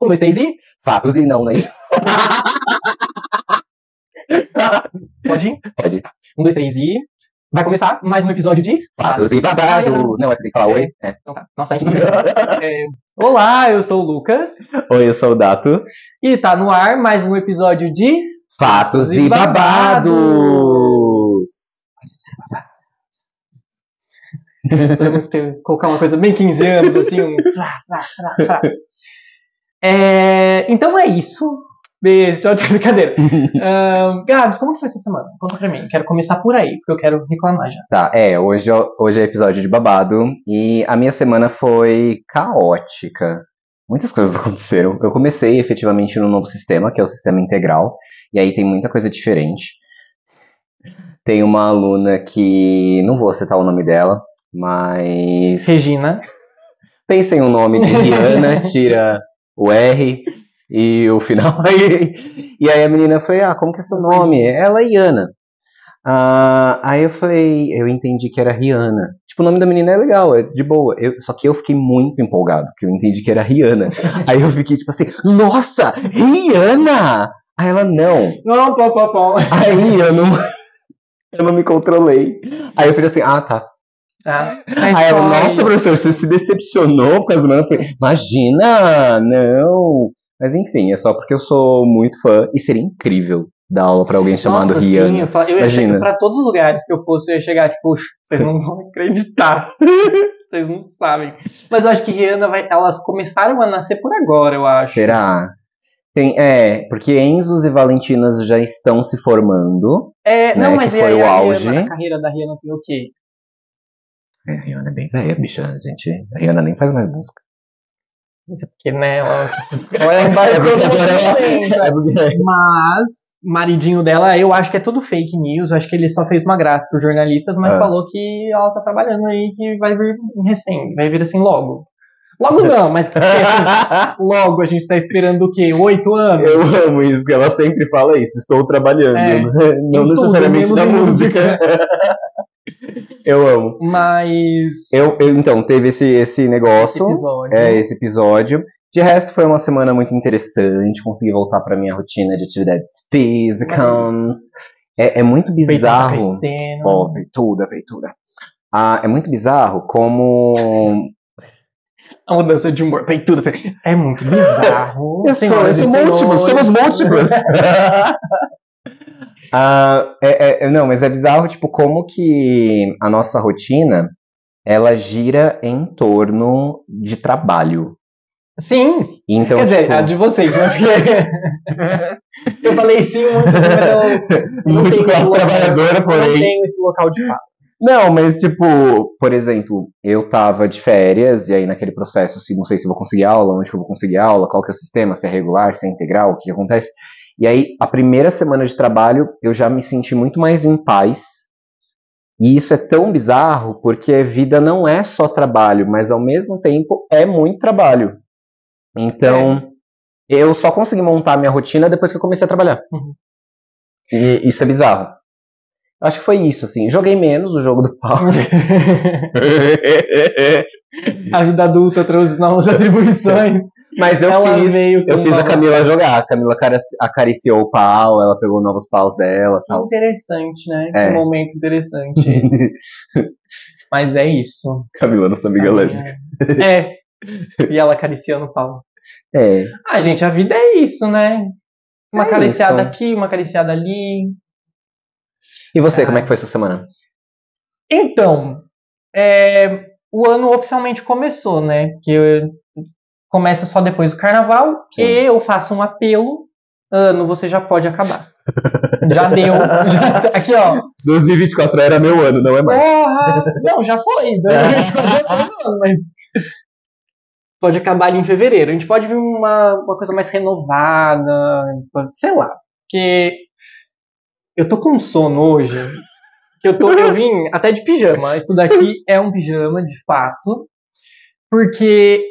Um, dois, três e. Fatos e não, né? Pode ir? Pode. Um, dois, três e. Vai começar mais um episódio de Fatos e babado. Não, você tem que falar oi. É. Então tá. Nossa, a gente não é... Olá, eu sou o Lucas. Oi, eu sou o Dato. E tá no ar mais um episódio de. Fatos e e babados. Podemos ter, colocar uma coisa bem 15 anos, assim. Um... É, então é isso. Beijo, tchau, tchau, brincadeira. Ahn, Gabs, como que foi essa semana? Conta pra mim. Quero começar por aí, porque eu quero reclamar já. Tá, é, hoje, é- hoje é episódio de babado e a minha semana foi caótica. Muitas coisas aconteceram. Eu comecei efetivamente no novo sistema, que é o sistema integral, e aí tem muita coisa diferente. Tem uma aluna que, não vou citar o nome dela, mas Regina. pensa em um nome de Rihanna, tira o R e o final. e aí a menina foi, ah, como que é seu nome? Ela é Iana. Ah, aí eu falei, eu entendi que era Rihanna. Tipo, o nome da menina é legal, é de boa. Eu- só que eu fiquei muito empolgado, porque eu entendi que era Rihanna. aí eu fiquei tipo assim, nossa, Rihanna! Aí ela, não. Não, pó, pó, pó. Aí eu não, eu não me controlei. Aí eu falei assim, ah, tá. Ah, Aí ela, nossa, professor, você se decepcionou por causa do imagina, não. Mas enfim, é só porque eu sou muito fã e seria incrível dar aula pra alguém chamado Nossa, sim, Rihanna. eu, falo- eu ia Imagina. chegar pra todos os lugares que eu fosse, eu ia chegar, tipo, "Puxa, vocês não vão acreditar. vocês não sabem. Mas eu acho que Rihanna vai. Elas começaram a nascer por agora, eu acho. Será? Tem, é, porque Enzos e Valentinas já estão se formando. É, né, não, mas que foi aí o a auge. Rihanna, a carreira da Rihanna tem o quê? É, a Rihanna é bem velha, bicha. A gente, a Rihanna nem faz mais música. Porque, né, ela, ela embarcou no momento. É porque- Mas, maridinho dela, eu acho que é tudo fake news. Acho que ele só fez uma graça pros jornalistas, mas Ah. falou que ela tá trabalhando aí, que vai vir em recém, vai vir assim logo. Logo não, mas assim, logo a gente tá esperando o quê? Oito anos? Eu amo isso, que ela sempre fala isso. Estou trabalhando. É. Não tudo, necessariamente menos na em música. Eu amo. Mas. Eu, eu- então, teve esse, esse Esse negócio. episódio. é, esse episódio. De resto, foi uma semana muito interessante. Consegui voltar pra minha rotina de atividades físicas. É, é muito bizarro. Ó, peituda, peituda. Ah, é muito bizarro como. A mudança de humor. Peituda. pe- É muito bizarro. Eu sou, eu sou senhores. somos múltiplos. Ah, é, é- não, mas é bizarro, tipo, como que a nossa rotina, ela gira em torno de trabalho. Sim. Então, Quer dizer, tipo, a de vocês, né? Porque eu falei sim muito sim, mas eu não Muito tenho trabalhadora, eu Não porém. tenho esse local de fala. Não, mas tipo, por exemplo, eu tava de férias, e aí naquele processo, assim, não sei se vou conseguir aula, onde que eu vou conseguir aula, qual que é o sistema, se é regular, se é integral, o que acontece. E aí, a primeira semana de trabalho, eu já me senti muito mais em paz. E isso é tão bizarro, porque a vida não é só trabalho, mas ao mesmo tempo é muito trabalho. Então, eu só consegui montar a minha rotina depois que eu comecei a trabalhar. Uhum. E isso é bizarro. Acho que foi isso, assim. Joguei menos o jogo do pau. a vida adulta trouxe novas atribuições. Mas eu Ela fiz, veio eu fiz a Camila jogar. A Camila acariciou o pau, ela pegou novos paus dela tal. Interessante, né? É. Que momento interessante. Mas é isso. Camila, nossa amiga lésbica. É. E ela acariciando o pau. É. Ah, gente, a vida é isso, né? Uma É acariciada isso. aqui, uma acariciada ali. E você, Ah. como é que foi sua semana? Então, é, o ano oficialmente começou, né? Que eu- começa só depois do carnaval, Sim. eu faço um apelo. Ano, você já pode acabar. Já deu. já tá- aqui, ó. 2024 era meu ano, não é Porra! Não, já foi. já foi não, mas pode acabar ali em fevereiro. A gente pode ver uma, uma coisa mais renovada, sei lá. Porque eu tô com sono hoje. Que eu tô, eu vim até de pijama. Isso daqui é um pijama, de fato. Porque,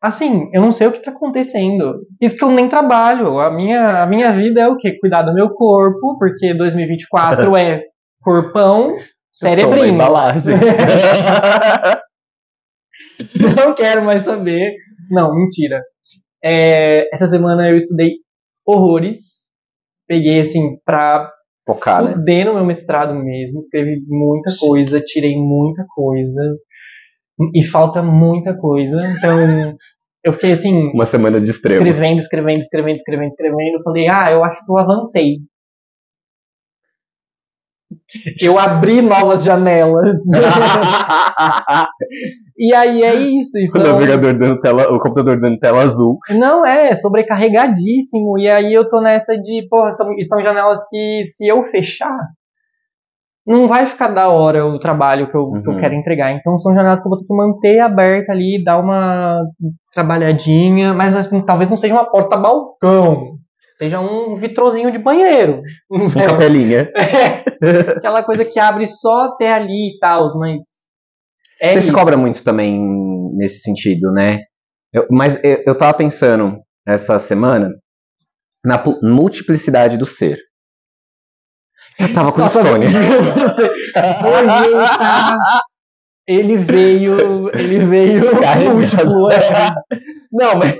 assim, eu não sei o que tá acontecendo. Isso que eu nem trabalho. A minha, a minha vida é o quê? Cuidar do meu corpo, porque 2024 é corpão, cerebrinho. embalagem. Não quero mais saber. Não, mentira. É, essa semana eu estudei horrores. Peguei, assim, pra Focar, né? no meu mestrado mesmo. Escrevi muita coisa, tirei muita coisa. E falta muita coisa. Então, eu fiquei assim, Uma semana de extremos. escrevendo, escrevendo, escrevendo, escrevendo, escrevendo. Eu falei, ah, eu acho que eu avancei. Eu abri novas janelas. e aí é isso. o isso navegador dando tela, o computador dando tela azul. Não, é sobrecarregadíssimo. E aí eu tô nessa de, porra, são, são janelas que se eu fechar, não vai ficar da hora o trabalho que eu, que eu Uhum. quero entregar. Então são janelas que eu vou ter que manter aberta ali, dar uma trabalhadinha, mas assim, talvez não seja uma porta-balcão. Seja um vitrozinho de banheiro. Com capelinha. É, aquela coisa que abre só até ali e tal, mas. É Você se isso. cobra muito também nesse sentido, né? Eu- mas eu, eu tava pensando essa semana na multiplicidade do ser. Eu tava com insônia. Hoje ele tá- Ele veio. Ele veio Carregado. é. Não, mas.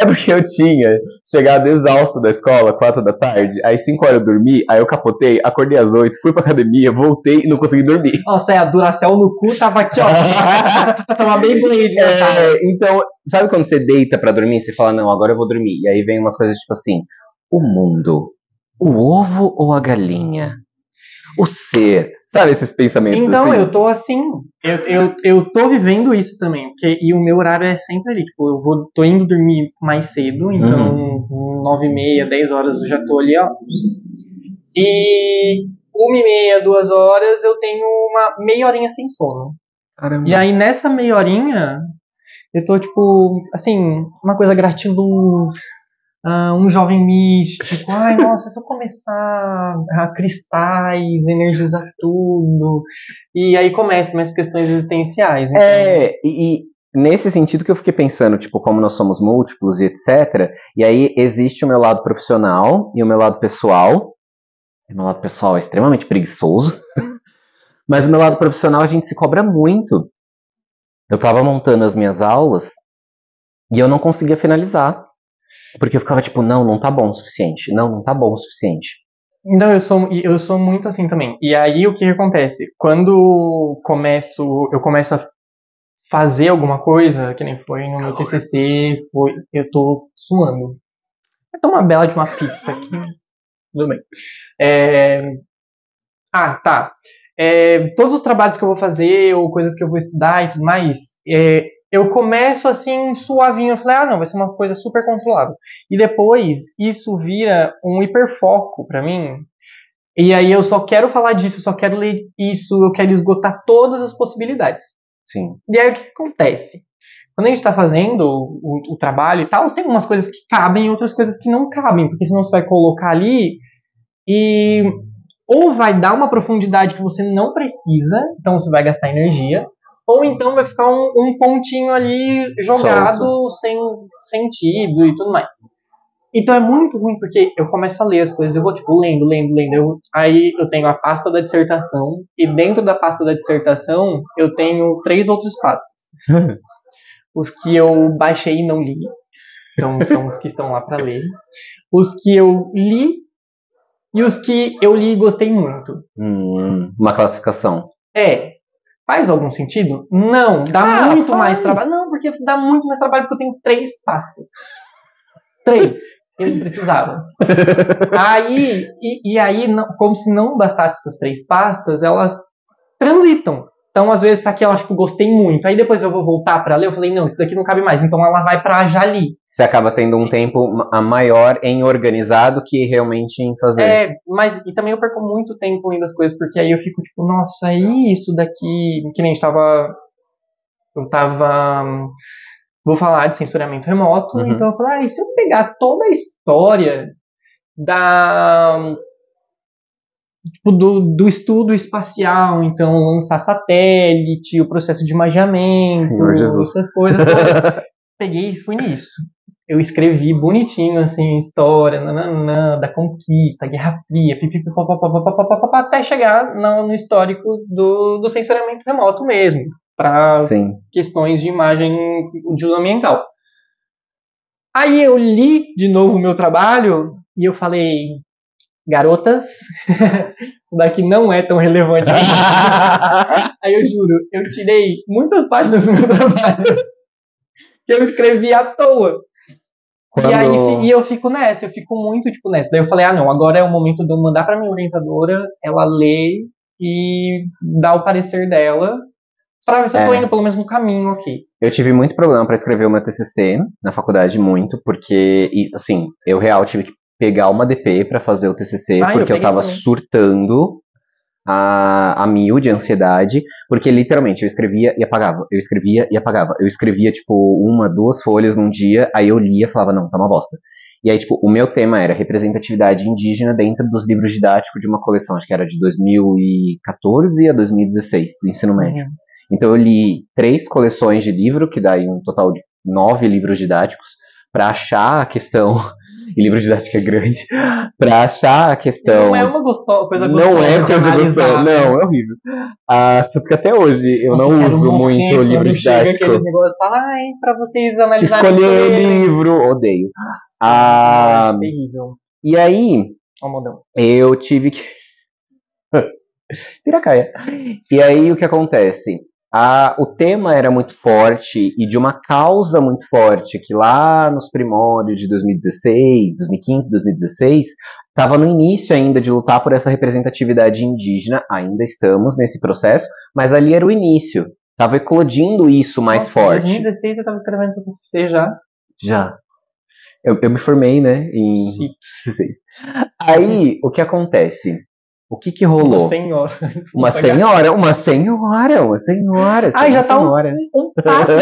É porque eu tinha chegado exausto da escola, quatro da tarde, aí cinco horas eu dormi, aí eu capotei, acordei às oito, fui pra academia, voltei e não consegui dormir. Nossa, é, a Duracell no cu tava aqui, ó. tava bem Blade, né, cara? É, então, sabe quando você deita pra dormir, você fala, não, agora eu vou dormir. E aí vem umas coisas tipo assim, o mundo, o ovo ou a galinha? O ser. Sabe esses pensamentos Então, assim? eu tô assim. Eu, eu, eu tô vivendo isso também. Porque, e o meu horário é sempre ali. Tipo, eu vou, tô indo dormir mais cedo. Então, Uhum. nove e meia, dez horas eu já tô ali, ó. E uma e meia, duas horas eu tenho uma meia horinha sem sono. Caramba. E aí, nessa meia horinha, eu tô, tipo, assim, uma coisa gratiluz, ah, um jovem místico. Ai, nossa, se eu começar a cristais, energizar tudo. E aí começam as questões existenciais. então. É, e nesse sentido que eu fiquei pensando, tipo, como nós somos múltiplos e etc. E aí existe o meu lado profissional e o meu lado pessoal. O meu lado pessoal é extremamente preguiçoso. Mas o meu lado profissional a gente se cobra muito. Eu tava montando as minhas aulas e eu não conseguia finalizar. Porque eu ficava tipo, não, não tá bom o suficiente. Não, não tá bom o suficiente. Então, eu sou, eu sou muito assim também. E aí, o que que acontece? Quando começo, eu começo a fazer alguma coisa, que nem foi no meu TCC, foi, eu tô suando. Eu uma bela de uma pizza aqui. Tudo bem. É, Ah, tá. É, Todos os trabalhos que eu vou fazer, ou coisas que eu vou estudar e tudo mais, é, eu começo assim, suavinho. Eu falei, ah, não, vai ser uma coisa super controlável. E depois, isso vira um hiperfoco pra mim. E aí eu só quero falar disso, eu só quero ler isso, eu quero esgotar todas as possibilidades. Sim. E aí o que que acontece? Quando a gente está fazendo o, o trabalho e tal, tem algumas coisas que cabem e outras coisas que não cabem, porque senão você vai colocar ali e ou vai dar uma profundidade que você não precisa, então você vai gastar energia, ou então vai ficar um, um pontinho ali jogado sem sentido e tudo mais. Então é muito ruim porque eu começo a ler as coisas, eu vou tipo lendo, lendo, lendo. eu- aí eu tenho a pasta da dissertação e dentro da pasta da dissertação eu tenho três outras pastas. os que eu baixei e não li, então são os que estão lá para ler. Os que eu li e os que eu li e gostei muito. Hum, uma classificação. É. Faz algum sentido? Não, dá Ah, muito faz. mais trabalho. Não, porque dá muito mais trabalho porque eu tenho três pastas. Três. Eles precisavam. Aí, e, e aí, não- como se não bastasse essas três pastas, elas transitam. Então, às vezes, tá aqui, eu acho que eu gostei muito. Aí depois eu vou voltar pra ler, eu falei, não, isso daqui não cabe mais. Então ela vai pra já li. Você acaba tendo um tempo maior em organizar do que realmente em fazer. É, mas e também eu perco muito tempo lendo as coisas, porque aí eu fico tipo, nossa, e isso daqui, que nem a gente tava. Eu tava. Vou falar de censuramento remoto, Uhum. então eu falei, ah, e se eu pegar toda a história da. Tipo, do, do estudo espacial, então lançar satélite, o processo de magiamento, essas coisas. Peguei e fui nisso eu escrevi bonitinho, assim, história, nananã, da conquista, Guerra Fria, até chegar no, no histórico do, do censuramento remoto mesmo, para questões de imagem de uso ambiental. Aí eu li de novo o meu trabalho e eu falei, garotas, isso daqui não é tão relevante. Aí eu juro, eu tirei muitas páginas do meu trabalho que eu escrevi à toa. Quando- E aí e eu fico nessa, eu fico muito tipo nessa. Daí eu falei, ah não, agora é o momento de eu mandar pra minha orientadora, ela lê e dá o parecer dela, pra ver se eu tô É. indo pelo mesmo caminho aqui. Eu tive muito problema pra escrever o meu TCC na faculdade, muito, porque, assim, eu real tive que pegar uma DP pra fazer o TCC, Ah, eu porque eu, peguei tava também. surtando a, a mil de ansiedade, porque literalmente eu escrevia e apagava, eu escrevia e apagava. Eu escrevia, tipo, uma, duas folhas num dia, aí eu lia e falava, não, tá uma bosta. E aí, tipo, o meu tema era representatividade indígena dentro dos livros didáticos de uma coleção, acho que era de 2014 a 2016, do ensino médio. Então eu li três coleções de livro, que dá aí um total de nove livros didáticos, para achar a questão. E livro didático é grande. para achar a questão. Não é uma gostosa, coisa Não gostosa. é de coisa gostosa. Não, é horrível. Ah, tanto que até hoje eu Nossa, não uso muito quando livro chega didático. aqueles negócios fala, ai, pra vocês analisarem. Escolher o escolherem." livro, odeio. Nossa, Ah, é terrível. E aí, modão. eu tive que. Piracaia. E aí o que acontece? A, o tema era muito forte e de uma causa muito forte, que lá nos primórdios de 2016, 2015, 2016, estava no início ainda de lutar por essa representatividade indígena, ainda estamos nesse processo, mas ali era o início. Estava eclodindo isso mais Nossa, forte. Em 2016 eu tava escrevendo seu TCC já. Já. Eu, eu me formei, né? Em. Aí, o que acontece? O que que rolou? Uma senhora. Uma senhora, uma senhora, uma senhora. Ai, já uma tá um-. Um passo.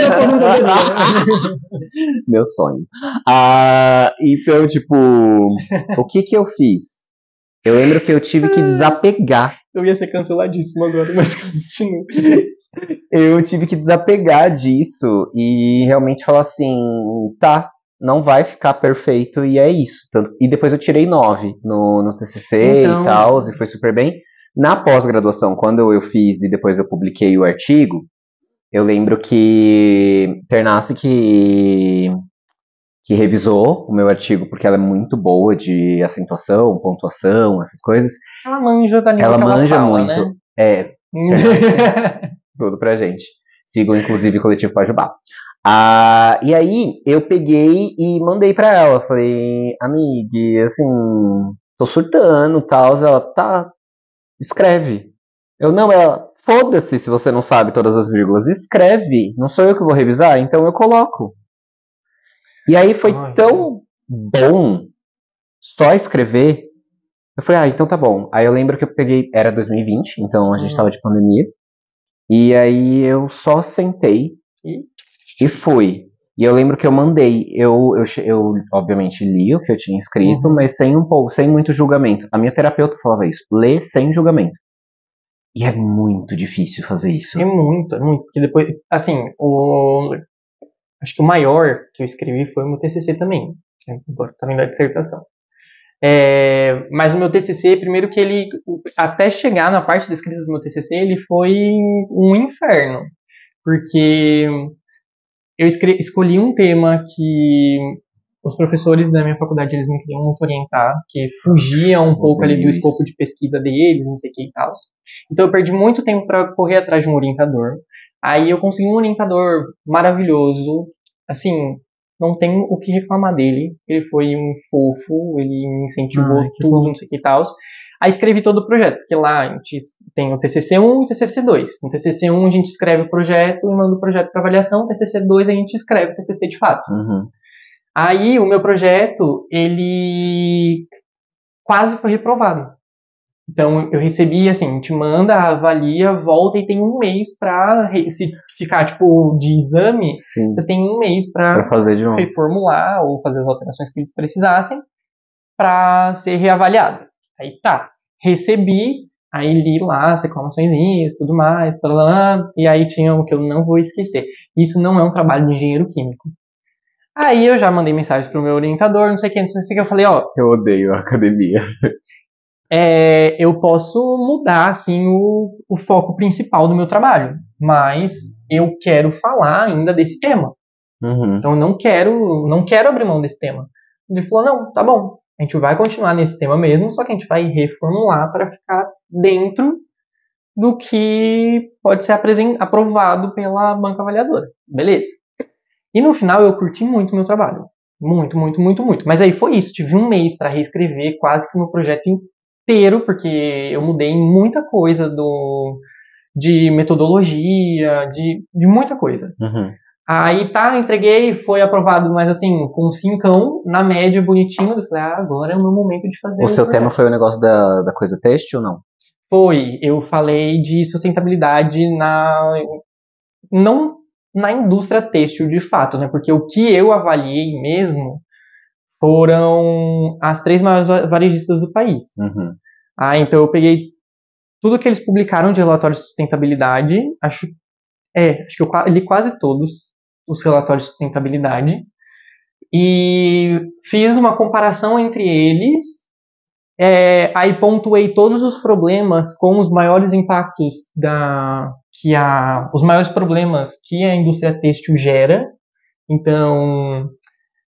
Meu sonho. Ah, então, tipo, o que que eu fiz? Eu lembro que eu tive que desapegar. Eu ia ser canceladíssimo agora, mas continua. Eu tive que desapegar disso e realmente falar assim, tá, não vai ficar perfeito e é isso. Tanto- e depois eu tirei nove no, no TCC Então- e tal, e foi super bem. Na pós-graduação, quando eu fiz e depois eu publiquei o artigo, eu lembro que Ternassi que, que revisou o meu artigo, porque ela é muito boa de acentuação, pontuação, essas coisas. Ela manja da língua Ela manja fala, muito. Né? É, tudo pra gente. Sigam, inclusive, o Coletivo Pajubá. Ah, e aí, eu peguei e mandei pra ela. Falei, amiga, assim, tô surtando e tal. Ela, tá, escreve. Eu, não, ela, foda-se se você não sabe todas as vírgulas. Escreve. Não sou eu que vou revisar, então eu coloco. E aí foi Ai. tão bom só escrever. Eu falei, ah, então tá bom. Aí eu lembro que eu peguei, era 2020, então a gente Hum. tava de pandemia. E aí eu só sentei E? E fui. E eu lembro que eu mandei, eu, eu, eu obviamente li o que eu tinha escrito, Uhum. mas sem um pouco, sem muito julgamento. A minha terapeuta falava isso, lê sem julgamento. E é muito difícil fazer isso. É muito, é muito. Porque depois, assim, o. Acho que o maior que eu escrevi foi o meu TCC também. que Agora tá vindo a dissertação. É, mas o meu TCC, primeiro que ele, até chegar na parte da escrita do meu TCC, ele foi um inferno. Porque eu escolhi um tema que os professores da minha faculdade eles não queriam muito orientar, que fugia um pouco ali do Isso. escopo de pesquisa deles, não sei o que e tal. Então eu perdi muito tempo para correr atrás de um orientador. Aí eu consegui um orientador maravilhoso, assim, não tenho o que reclamar dele. Ele foi um fofo, ele me incentivou Ai, tudo, bom. não sei o que e tal. Aí escrevi todo o projeto, porque lá a gente tem o TCC1 e o TCC2. No TCC1 a gente escreve o projeto e manda o projeto para avaliação, no TCC2 a gente escreve o TCC de fato. Uhum. Aí o meu projeto, ele quase foi reprovado. Então eu recebi assim, a gente manda, avalia, volta e tem um mês pra re- se ficar tipo de exame, Sim, você tem um mês novo. reformular ou fazer as alterações que eles precisassem pra ser reavaliado. Aí tá, recebi, aí li lá as reclamações tudo mais, blá, blá, blá, e aí tinha o que eu não vou esquecer. Isso não é um trabalho de engenheiro químico. Aí eu já mandei mensagem pro meu orientador, não sei o que, não sei o que, eu falei, ó, Eu odeio a academia. é, eu posso mudar assim o, o foco principal do meu trabalho, mas eu quero falar ainda desse tema. Uhum. Então eu não quero, não quero abrir mão desse tema. Ele falou, não, tá bom, a gente vai continuar nesse tema mesmo, só que a gente vai reformular para ficar dentro do que pode ser aprovado pela banca avaliadora. Beleza. E no final eu curti muito o meu trabalho. Muito, muito, muito, muito. Mas aí foi isso. Tive um mês para reescrever quase que o meu projeto inteiro, porque eu mudei muita coisa do de metodologia, de, de muita coisa. Uhum. Aí tá, entreguei, foi aprovado, mas assim, com cincão, na média, bonitinho. Eu falei, ah, agora é o meu momento de fazer O seu projeto. tema foi o negócio da, da coisa têxtil ou não? Foi, eu falei de sustentabilidade na não na indústria têxtil de fato, né? Porque o que eu avaliei mesmo foram as três maiores va- varejistas do país. Uhum. Ah, então eu peguei tudo que eles publicaram de relatórios de sustentabilidade, acho é, acho que eu li quase todos os relatórios de sustentabilidade e fiz uma comparação entre eles é, aí pontuei todos os problemas com os maiores impactos da que a os maiores problemas que a indústria têxtil gera. Então,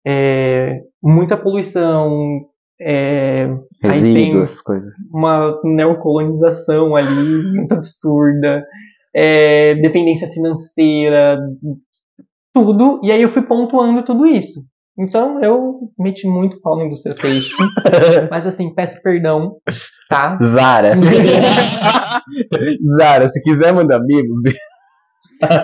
é, muita poluição, é, Resíduos, coisas. uma neocolonização ali muito absurda, é, dependência financeira, tudo. E aí eu fui pontuando tudo isso. Então eu meti muito pau na indústria têxtil, mas assim, peço perdão, tá? Zara. Zara, se quiser mandar amigos,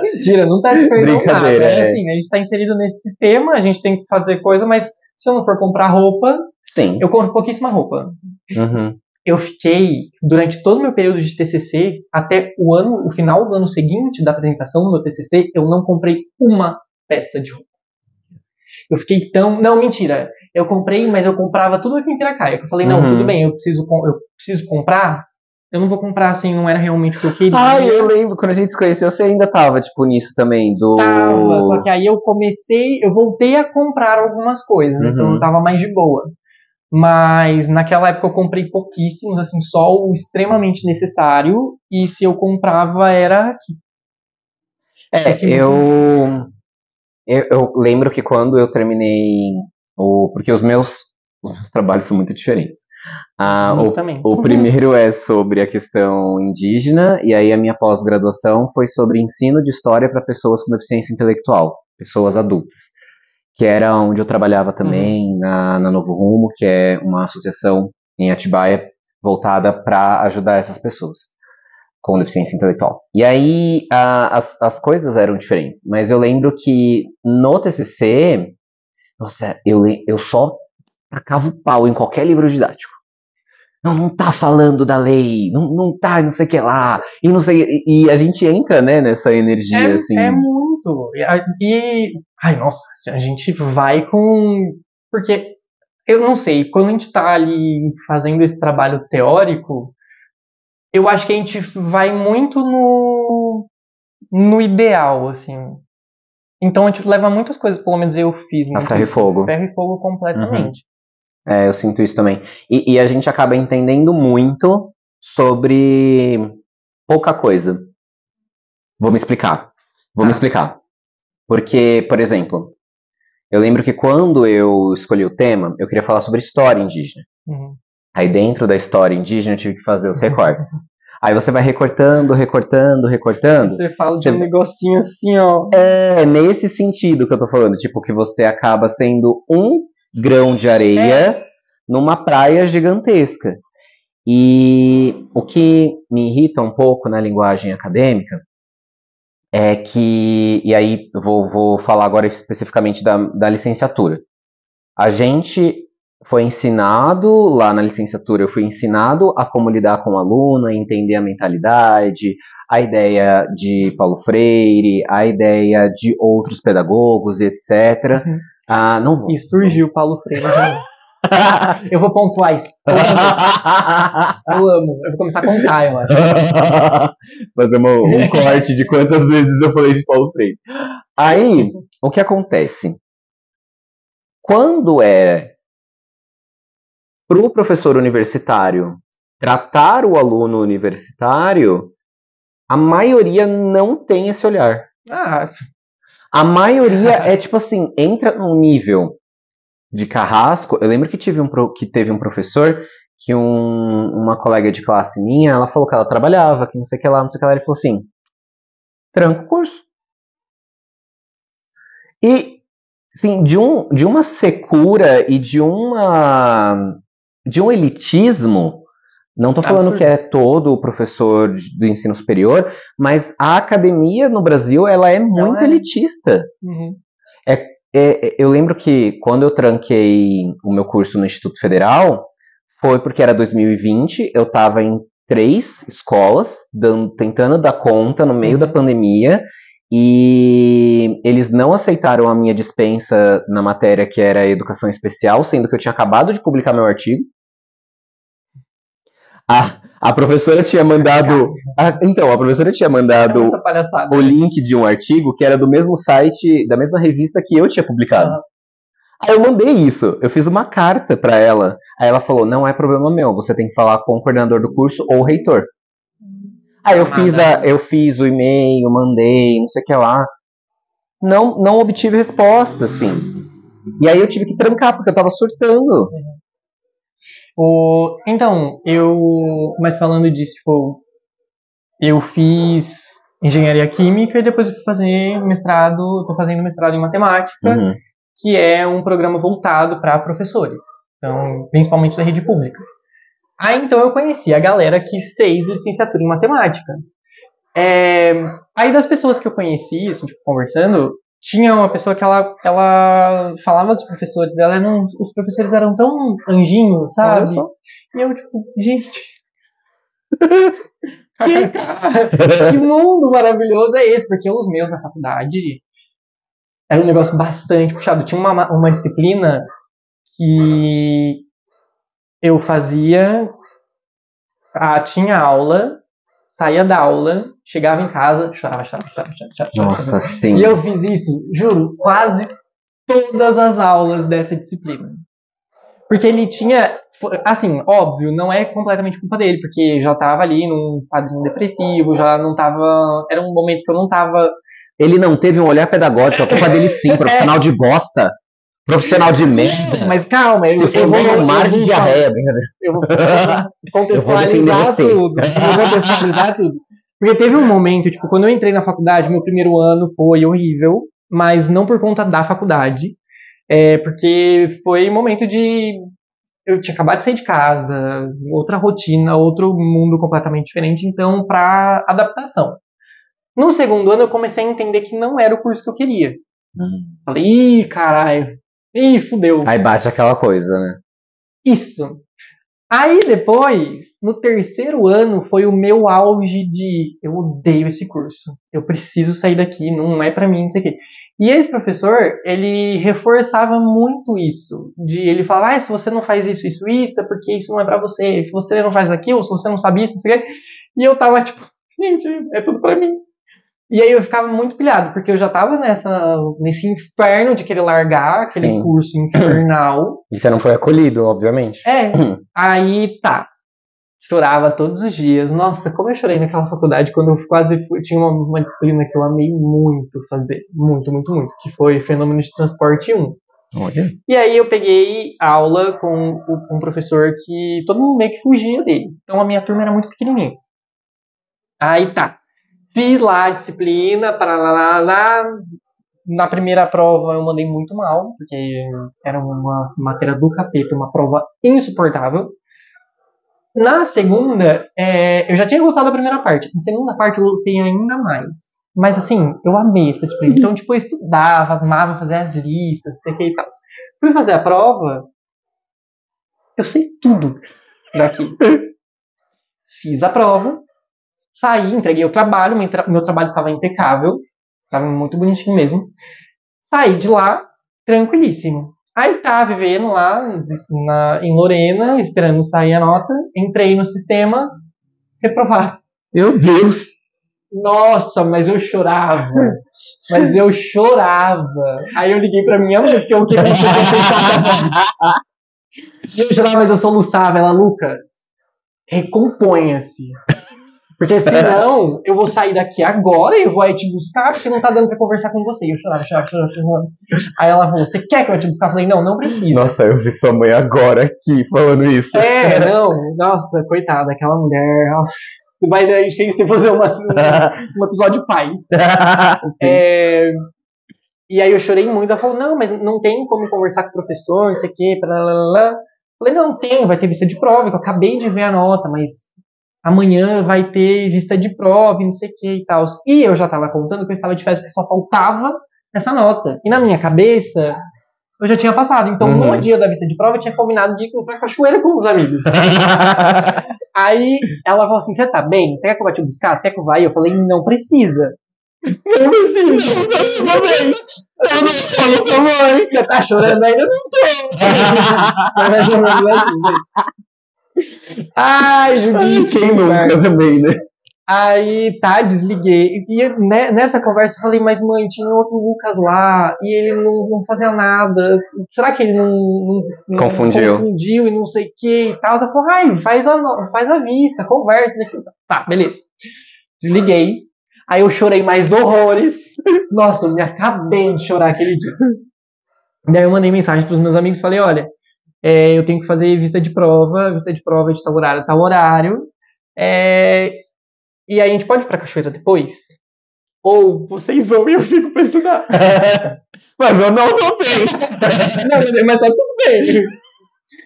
Mentira, não peço perdão nada. Brincadeira, É é. assim, a gente tá inserido nesse sistema, a gente tem que fazer coisa, mas se eu não for comprar roupa, sim. eu compro pouquíssima roupa. Uhum. Eu fiquei durante todo o meu período de TCC até o ano, o final do ano seguinte da apresentação do meu TCC, eu não comprei uma peça de roupa. Eu fiquei tão, não, mentira. Eu comprei, mas eu comprava tudo aqui em Piracaia. Eu falei, não, Uhum. tudo bem, eu preciso eu preciso comprar. Eu não vou comprar assim, não era realmente o que eu queria. Ai, eu lembro, quando a gente se conheceu, você ainda tava, tipo, nisso também, do... Tava, só que aí eu comecei, eu voltei a comprar algumas coisas, Uhum. então eu tava mais de boa. Mas naquela época eu comprei pouquíssimos, assim, só o extremamente necessário, e se eu comprava era aqui. É, eu, eu. Eu lembro que quando eu terminei o. Porque os meus, os trabalhos são muito diferentes. Ah, o, também. o primeiro é sobre a questão indígena, e aí a minha pós-graduação foi sobre ensino de história para pessoas com deficiência intelectual, pessoas adultas. Que era onde eu trabalhava também, na, na Novo Rumo, que é uma associação em Atibaia voltada para ajudar essas pessoas com deficiência intelectual. E aí a- as, as coisas eram diferentes, mas eu lembro que no TCC, nossa, eu, eu só tacava o pau em qualquer livro didático. Não, não tá falando da lei, não, não tá, não sei o que lá, e não sei, e, a gente entra, né, nessa energia, É, assim. é muito. E- ai, nossa, a gente vai com. Porque eu não sei, quando a gente tá ali fazendo esse trabalho teórico, eu acho que a gente vai muito no, no ideal, assim. Então a gente leva muitas coisas, pelo menos eu fiz. A muito ferro e fogo. Ferro e fogo completamente. É, eu sinto isso também. E, e a gente acaba entendendo muito sobre pouca coisa. Vou me explicar. Vou me Ah. explicar. Porque, por exemplo, eu lembro que quando eu escolhi o tema, eu queria falar sobre história indígena. Uhum. Aí dentro da história indígena eu tive que fazer os recortes. Aí você vai recortando, recortando, recortando. Você fala de Você- um negocinho assim, ó. É nesse sentido que eu tô falando, tipo, que você acaba sendo um grão de areia numa praia gigantesca. E o que me irrita um pouco na linguagem acadêmica é que, e aí vou, vou falar agora especificamente da, da licenciatura. A gente foi ensinado, lá na licenciatura, eu fui ensinado a como lidar com o aluno, a entender a mentalidade, a ideia de Paulo Freire, a ideia de outros pedagogos etc. Uhum. Ah, não vou. E surgiu Paulo Freire. Eu vou pontuar isso. Eu amo. Eu amo. Eu vou começar a contar, eu acho. Fazer uma- um corte de quantas vezes eu falei de Paulo Freire. Aí, o que acontece? Quando é para o professor universitário tratar o aluno universitário, a maioria não tem esse olhar. Ah, A maioria é tipo assim, entra num nível de carrasco. Eu lembro que, tive um, que teve um professor que um- uma colega de classe minha, ela falou que ela trabalhava, que não sei o que lá, não sei o que lá. Ele falou assim: tranca o curso. E, sim, de, um, de uma secura e de uma. de um elitismo. Não tô falando Absurdo. que é todo o professor do ensino superior, mas a academia no Brasil ela é muito é. elitista. Uhum. É, é, eu lembro que quando eu tranquei o meu curso no Instituto Federal, foi porque era 2020, eu estava em três escolas, dando- tentando dar conta no meio Uhum. da pandemia, e eles não aceitaram a minha dispensa na matéria que era educação especial, sendo que eu tinha acabado de publicar meu artigo. A, a professora tinha mandado. a- então, a professora tinha mandado o link de um artigo que era do mesmo site, da mesma revista que eu tinha publicado. Aham. Aí eu mandei isso, eu fiz uma carta pra ela. Aí ela falou: não é problema meu, você tem que falar com o coordenador do curso ou o reitor. Aí eu fiz, a, eu fiz o e-mail, mandei, não sei o que lá. Não, não obtive resposta, assim. E aí eu tive que trancar, porque eu tava surtando. O, então, eu. Mas falando disso, tipo. Eu fiz engenharia química e depois eu fui fazer mestrado. Tô fazendo mestrado em matemática, Uhum. que é um programa voltado para professores. Então, principalmente da rede pública. Aí então eu conheci a galera que fez licenciatura em matemática. É, aí das pessoas que eu conheci, assim, tipo, conversando, tinha uma pessoa que ela, ela falava dos professores dela, eram, os professores eram tão anjinhos, sabe? E eu, tipo, gente. que, que mundo maravilhoso é esse? Porque os meus na faculdade era um negócio bastante puxado. Tinha uma, uma disciplina que eu fazia. Ah, tinha aula, saía da aula, chegava em casa, chorava, chorava, chorava, chorava. Nossa, sim. E eu fiz isso, juro, quase todas as aulas dessa disciplina. Porque ele tinha, assim, óbvio, não é completamente culpa dele, porque já tava ali num padrinho depressivo, já não tava, era um momento que eu não tava, Ele não teve um olhar pedagógico, a culpa dele sim, profissional de bosta. Profissional de merda. mas calma, eu, Se eu formou vou, no mar eu de diarreia, brincadeira. Eu vou Eu contextualizar tudo. Eu vou contextualizar tudo. Porque teve um momento, tipo, quando eu entrei na faculdade, meu primeiro ano foi horrível, mas não por conta da faculdade. É porque foi um momento de. Eu tinha acabado de sair de casa, outra rotina, outro mundo completamente diferente, então, pra adaptação. No segundo ano, eu comecei a entender que não era o curso que eu queria. Falei, ih, caralho. Ih, fudeu. Aí bate aquela coisa, né? Isso. Aí depois, no terceiro ano, foi o meu auge de eu odeio esse curso. Eu preciso sair daqui, não é pra mim, não sei o quê. E esse professor, ele reforçava muito isso. De ele falar, ah, se você não faz isso, isso, isso, é porque isso não é pra você. Se você não faz aquilo, se você não sabe isso, não sei o quê. E eu tava tipo, gente, é tudo pra mim. E aí eu ficava muito pilhado, porque eu já tava nessa, nesse inferno de querer largar aquele Sim. curso infernal. E você não foi acolhido, obviamente. É, aí tá. Chorava todos os dias. Nossa, como eu chorei naquela faculdade quando eu quase fui. Tinha uma, uma disciplina que eu amei muito fazer. Muito, muito, muito. Que foi Fenômeno de Transporte 1. Olha. E aí eu peguei aula com o- um professor que todo mundo meio que fugia dele. Então a minha turma era muito pequenininha. Aí tá. Fiz lá a disciplina, para lá, lá, lá. Na primeira prova eu mandei muito mal, porque era uma matéria do capeta, uma prova insuportável. Na segunda, é, eu já tinha gostado da primeira parte. Na segunda parte eu gostei ainda mais. Mas assim, eu amei essa disciplina. Então, tipo, eu estudava, amava fazer as listas, sei o que e tal. Fui fazer a prova, eu sei tudo daqui. Fiz a prova, saí, entreguei o trabalho, meu, tra- meu trabalho estava impecável, estava muito bonitinho mesmo. Saí de lá, tranquilíssimo. Aí tá, vivendo lá na- em Lorena, esperando sair a nota, entrei no sistema, reprovado. Meu Deus! Nossa, mas eu chorava. Mas eu chorava. Aí eu liguei pra minha mãe, porque eu queria E eu chorava, mas eu soluçava. Ela, Lucas, recomponha-se. Porque senão eu vou sair daqui agora e eu vou aí te buscar porque não tá dando pra conversar com você. E eu chorava, chorava, chorava, chorava. Aí ela falou: Você quer que eu te buscar? Eu falei: Não, não precisa. Nossa, eu vi sua mãe agora aqui falando isso. É, não, nossa, coitada, aquela mulher. que a gente tem que fazer uma, um episódio de paz. É, e aí eu chorei muito. Ela falou: Não, mas não tem como conversar com o professor, não sei o quê. Blá, blá, blá. Falei: Não, tem, vai ter vista de prova, que eu acabei de ver a nota, mas amanhã vai ter vista de prova e não sei o que e tal. E eu já tava contando que eu estava de férias, que só faltava essa nota. E na minha cabeça, eu já tinha passado. Então, Uhum. no dia da vista de prova, eu tinha combinado de ir pra cachoeira com os amigos. Aí ela falou assim: Você tá bem? Você quer que eu vá te buscar? Você quer que eu vá? aí?" Eu falei: Não precisa. Não precisa. Eu tô bem. Eu não falo com a mãe. Você tá chorando ainda? Eu Não tô. Ai, Judite. Quem nunca também, né? Aí tá, desliguei. E ne- nessa conversa eu falei, mas mãe, tinha outro Lucas lá e ele não, não fazia nada. Será que ele não, não- não Confundiu. confundiu e não sei o que e tal? Ela falou, ai, faz a, faz a vista, conversa. né? Tá, beleza. Desliguei. Aí eu chorei mais horrores. Nossa, eu me acabei de chorar aquele dia. Daí eu mandei mensagem pros meus amigos e falei, olha, é, eu tenho que fazer vista de prova, vista de prova de tal horário, tal horário. É, e aí a gente pode ir pra cachoeira depois? Ou vocês vão e eu fico pra estudar? Mas eu não tô bem. Não, mas, mas tá tudo bem.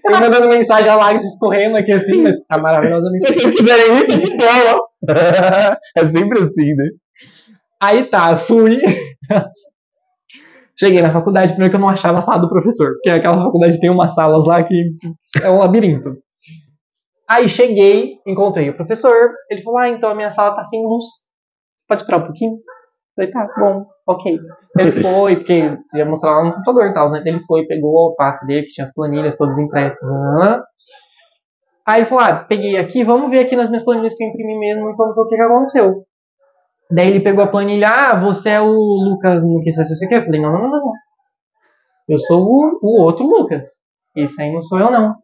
Eu mandando mensagem a lágrimas escorrendo aqui assim, mas tá maravilhosamente. Se vocês quiserem ir, de bola. É sempre assim, né? Aí tá, fui. Cheguei na faculdade, primeiro que eu não achava a sala do professor, porque aquela faculdade tem umas salas lá que é um labirinto. Aí cheguei, encontrei o professor, ele falou: Ah, então a minha sala tá sem luz. Você pode esperar um pouquinho? Eu falei, tá, bom, ok. Ele foi, porque ia mostrar lá no computador e tal, né? Ele foi, pegou a pasta dele, que tinha as planilhas todas impressas. né? Aí ele falou, ah, peguei aqui, vamos ver aqui nas minhas planilhas que eu imprimi mesmo e vamos ver o que, que aconteceu. Daí ele pegou a planilha, ah, você é o Lucas no que você você quer? Eu falei, não, não, não, não. Eu sou o, o outro Lucas. Esse aí não sou eu, não.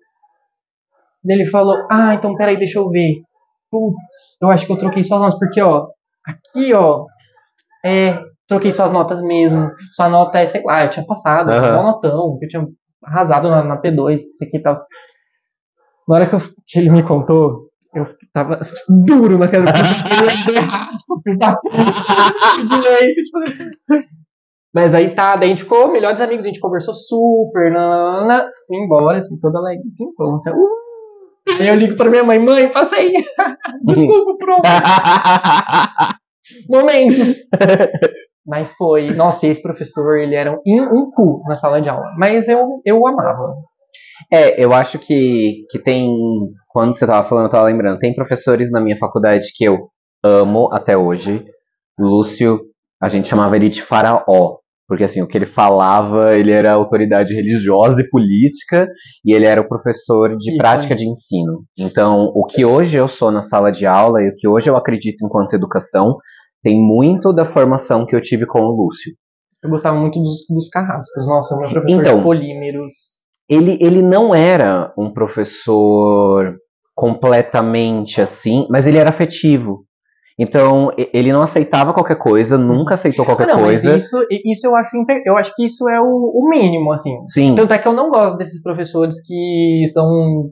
Daí ele falou, ah, então peraí, deixa eu ver. Putz, eu acho que eu troquei suas notas, porque, ó, aqui, ó, é, troquei suas notas mesmo. Sua nota é, sei lá, eu tinha passado, uhum. um notão, que eu tinha arrasado na, na P2, isso aqui e tal. Na hora que, eu- que ele me contou, tava duro puta, direito. Mas aí tá, daí a gente ficou melhores amigos, a gente conversou super, nanana, fui embora, assim, toda alegre, que infância. Uh! Aí eu ligo pra minha mãe, mãe, passei. Desculpa, pronto. Momentos. Mas foi, nossa, esse professor, ele era um, um cu na sala de aula. Mas eu, eu o amava. É, eu acho que, que tem. Quando você tava falando, eu tava lembrando. Tem professores na minha faculdade que eu amo até hoje. Lúcio, a gente chamava ele de faraó. Porque assim, o que ele falava, ele era autoridade religiosa e política, e ele era o professor de prática de ensino. Então, o que hoje eu sou na sala de aula e o que hoje eu acredito enquanto educação, tem muito da formação que eu tive com o Lúcio. Eu gostava muito dos, dos carrascos. Nossa, meu professor Então. de polímeros. Ele, ele não era um professor completamente assim, mas ele era afetivo. Então, ele não aceitava qualquer coisa, nunca aceitou qualquer Ah, não, mas coisa. isso, isso eu acho eu acho que isso é o, o mínimo, assim. Sim, Tanto é que eu não gosto desses professores que são,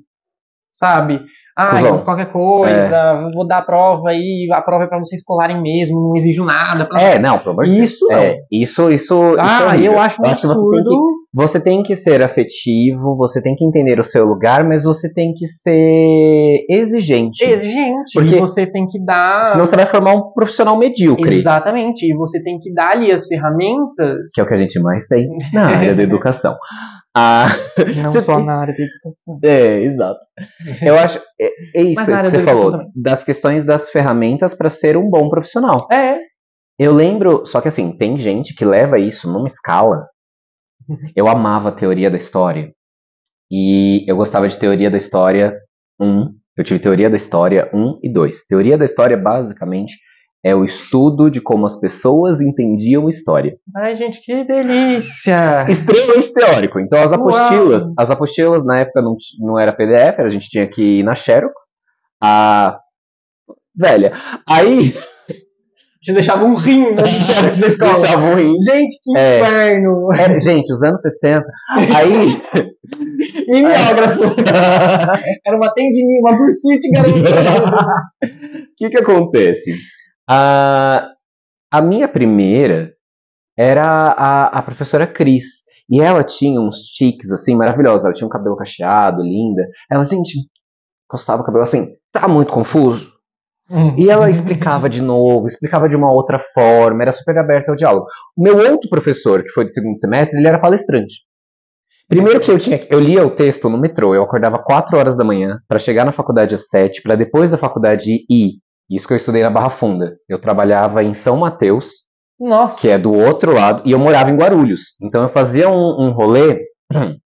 sabe, ah, Cusão. qualquer coisa, vou dar a prova aí, a prova é pra vocês colarem mesmo, não exijo nada. pra- é, não, pelo amor de. Isso não. É, isso, isso, isso é Ah, horrível. eu acho um que você tem que, você tem que ser afetivo, você tem que entender o seu lugar, mas você tem que ser exigente. exigente. Porque e você tem que dar. Senão você vai formar um profissional medíocre. Exatamente. E você tem que dar ali as ferramentas. Que é o que a gente mais tem na área da educação. Ah, Não Você só tem- na área da educação. É, exato. Eu acho. É, é isso que você falou, também. das questões das ferramentas para ser um bom profissional. É. Eu lembro, só que assim, tem gente que leva isso numa escala. Eu amava a teoria da história. E eu gostava de teoria da história 1. Eu tive teoria da história 1 e 2. Teoria da história, basicamente, é o estudo de como as pessoas entendiam história. Ai, gente, que delícia! extremamente teórico. Então as Uau. apostilas, as apostilas na época não, não era PDF, a gente tinha que ir na Xerox. A, velha. Aí. Te deixava um rim né, Te deixava um rim. Gente, que É. inferno! É, gente, os anos 60. Aí. Mimeógrafo. Era uma tendinite, uma bursite garantida. O que que acontece? A, a minha primeira era a, a professora Cris. E ela tinha uns tiques, assim, maravilhosos. Ela tinha um cabelo cacheado, linda. Ela, gente, encostava o cabelo assim, tá muito confuso? E ela explicava de novo, explicava de uma outra forma, era super aberta ao diálogo. O meu outro professor, que foi do segundo semestre, ele era palestrante. Primeiro que eu tinha, eu lia o texto no metrô, eu acordava 4 horas da manhã para chegar na faculdade às 7, para depois da faculdade ir. Isso que eu estudei na Barra Funda. Eu trabalhava em São Mateus, Nossa. que é do outro lado, e eu morava em Guarulhos. Então eu fazia um, um rolê.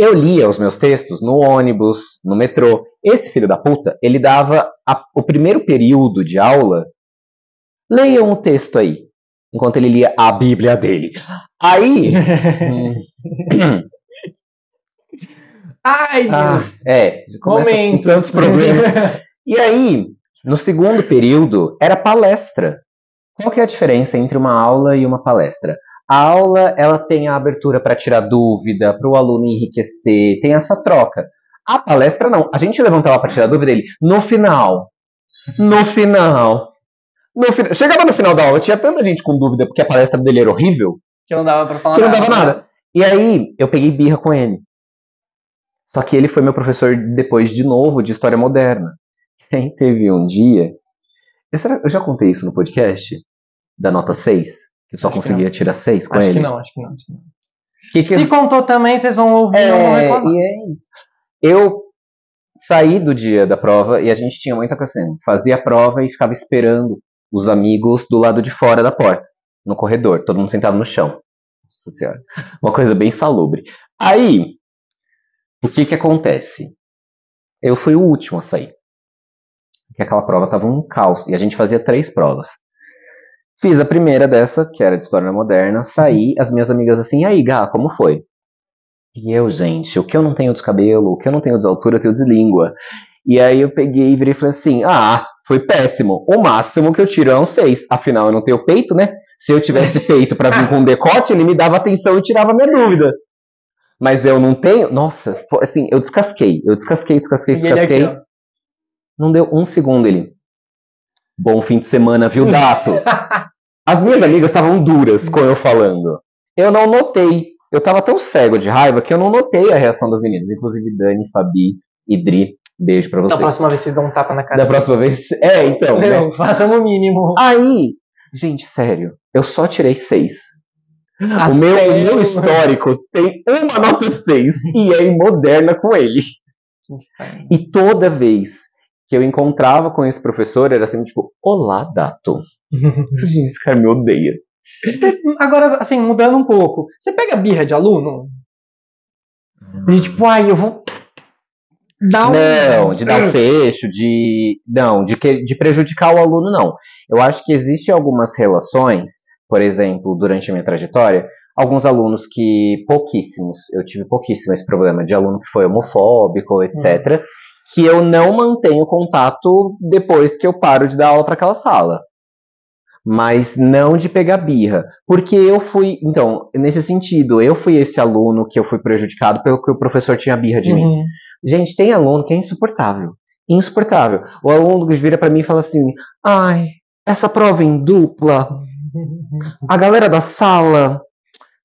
Eu lia os meus textos no ônibus, no metrô. Esse filho da puta, ele dava a- o primeiro período de aula. Leiam o texto aí, enquanto ele lia a Bíblia dele. Aí. Ai, ah, é, começa com tantos problemas. E aí, no segundo período, era palestra. Qual que é a diferença entre uma aula e uma palestra? A aula, ela tem a abertura para tirar dúvida, para o aluno enriquecer, tem essa troca. A palestra não. A gente levantava para tirar dúvida dele no final. No final. No final. Chegava no final da aula, tinha tanta gente com dúvida porque a palestra dele era horrível, que não dava pra falar que não dava nada. E aí, eu peguei birra com ele. Só que ele foi meu professor depois de novo de história moderna. Aí teve um dia. Eu, será- eu já contei isso no podcast? Da nota 6? Que eu só Acho conseguia tirar 6 com Acho ele? que não, acho que não. Acho que não. Que que Se contou também, vocês vão ouvir é, reclamar. e é isso. Eu saí do dia da prova e a gente tinha muita coisa assim. Fazia a prova e ficava esperando os amigos do lado de fora da porta, no corredor, todo mundo sentado no chão. Nossa senhora. Uma coisa bem salubre. Aí, o que que acontece? Eu fui o último a sair. Porque aquela prova tava um caos. E a gente fazia três provas. Fiz a primeira dessa, que era de história moderna, saí, as minhas amigas assim, e aí, Gá, como foi? E eu, gente, o que eu não tenho de cabelo, o que eu não tenho de altura, eu tenho de língua. E aí eu peguei e virei e falei assim: ah, foi péssimo. O máximo que eu tiro é um 6. Afinal, eu não tenho peito, né? Se eu tivesse peito pra vir com um decote, ele me dava atenção e tirava minha dúvida. Mas eu não tenho. Nossa, assim, eu descasquei. Eu descasquei, descasquei, aqui, descasquei. ó. Não deu um segundo ele. Bom fim de semana, viu, Dato? As minhas amigas estavam duras com eu falando. Eu não notei. Eu tava tão cego de raiva que eu não notei a reação das meninas. Inclusive Dani, Fabi e Dri. Beijo pra Da vocês. próxima vez vocês dão um tapa na cara. Da próxima vez. É, então. né? Façam o mínimo. Aí, gente, sério, eu só tirei seis. Até O meu, o meu eu- histórico tem uma nota 6 e é em moderna com ele. E toda vez que eu encontrava com esse professor, era assim, tipo, olá, Dato. Gente, esse cara me odeia. Agora, assim, mudando um pouco. Você pega birra de aluno? E tipo, ai, eu vou dar um. Não, de dar um fecho, de. Não, de, que, de prejudicar o aluno, não. Eu acho que existem algumas relações, por exemplo, durante a minha trajetória, alguns alunos que, pouquíssimos, eu tive pouquíssimo esse problema de aluno que foi homofóbico, etc., que eu não mantenho contato depois que eu paro de dar aula para aquela sala. Mas não de pegar birra. Porque eu fui. Então, nesse sentido, eu fui esse aluno que eu fui prejudicado pelo que o professor tinha birra de mim. Uhum. Gente, tem aluno que é insuportável. Insuportável. O aluno que vira pra mim e fala assim: ai, essa prova em dupla, a galera da sala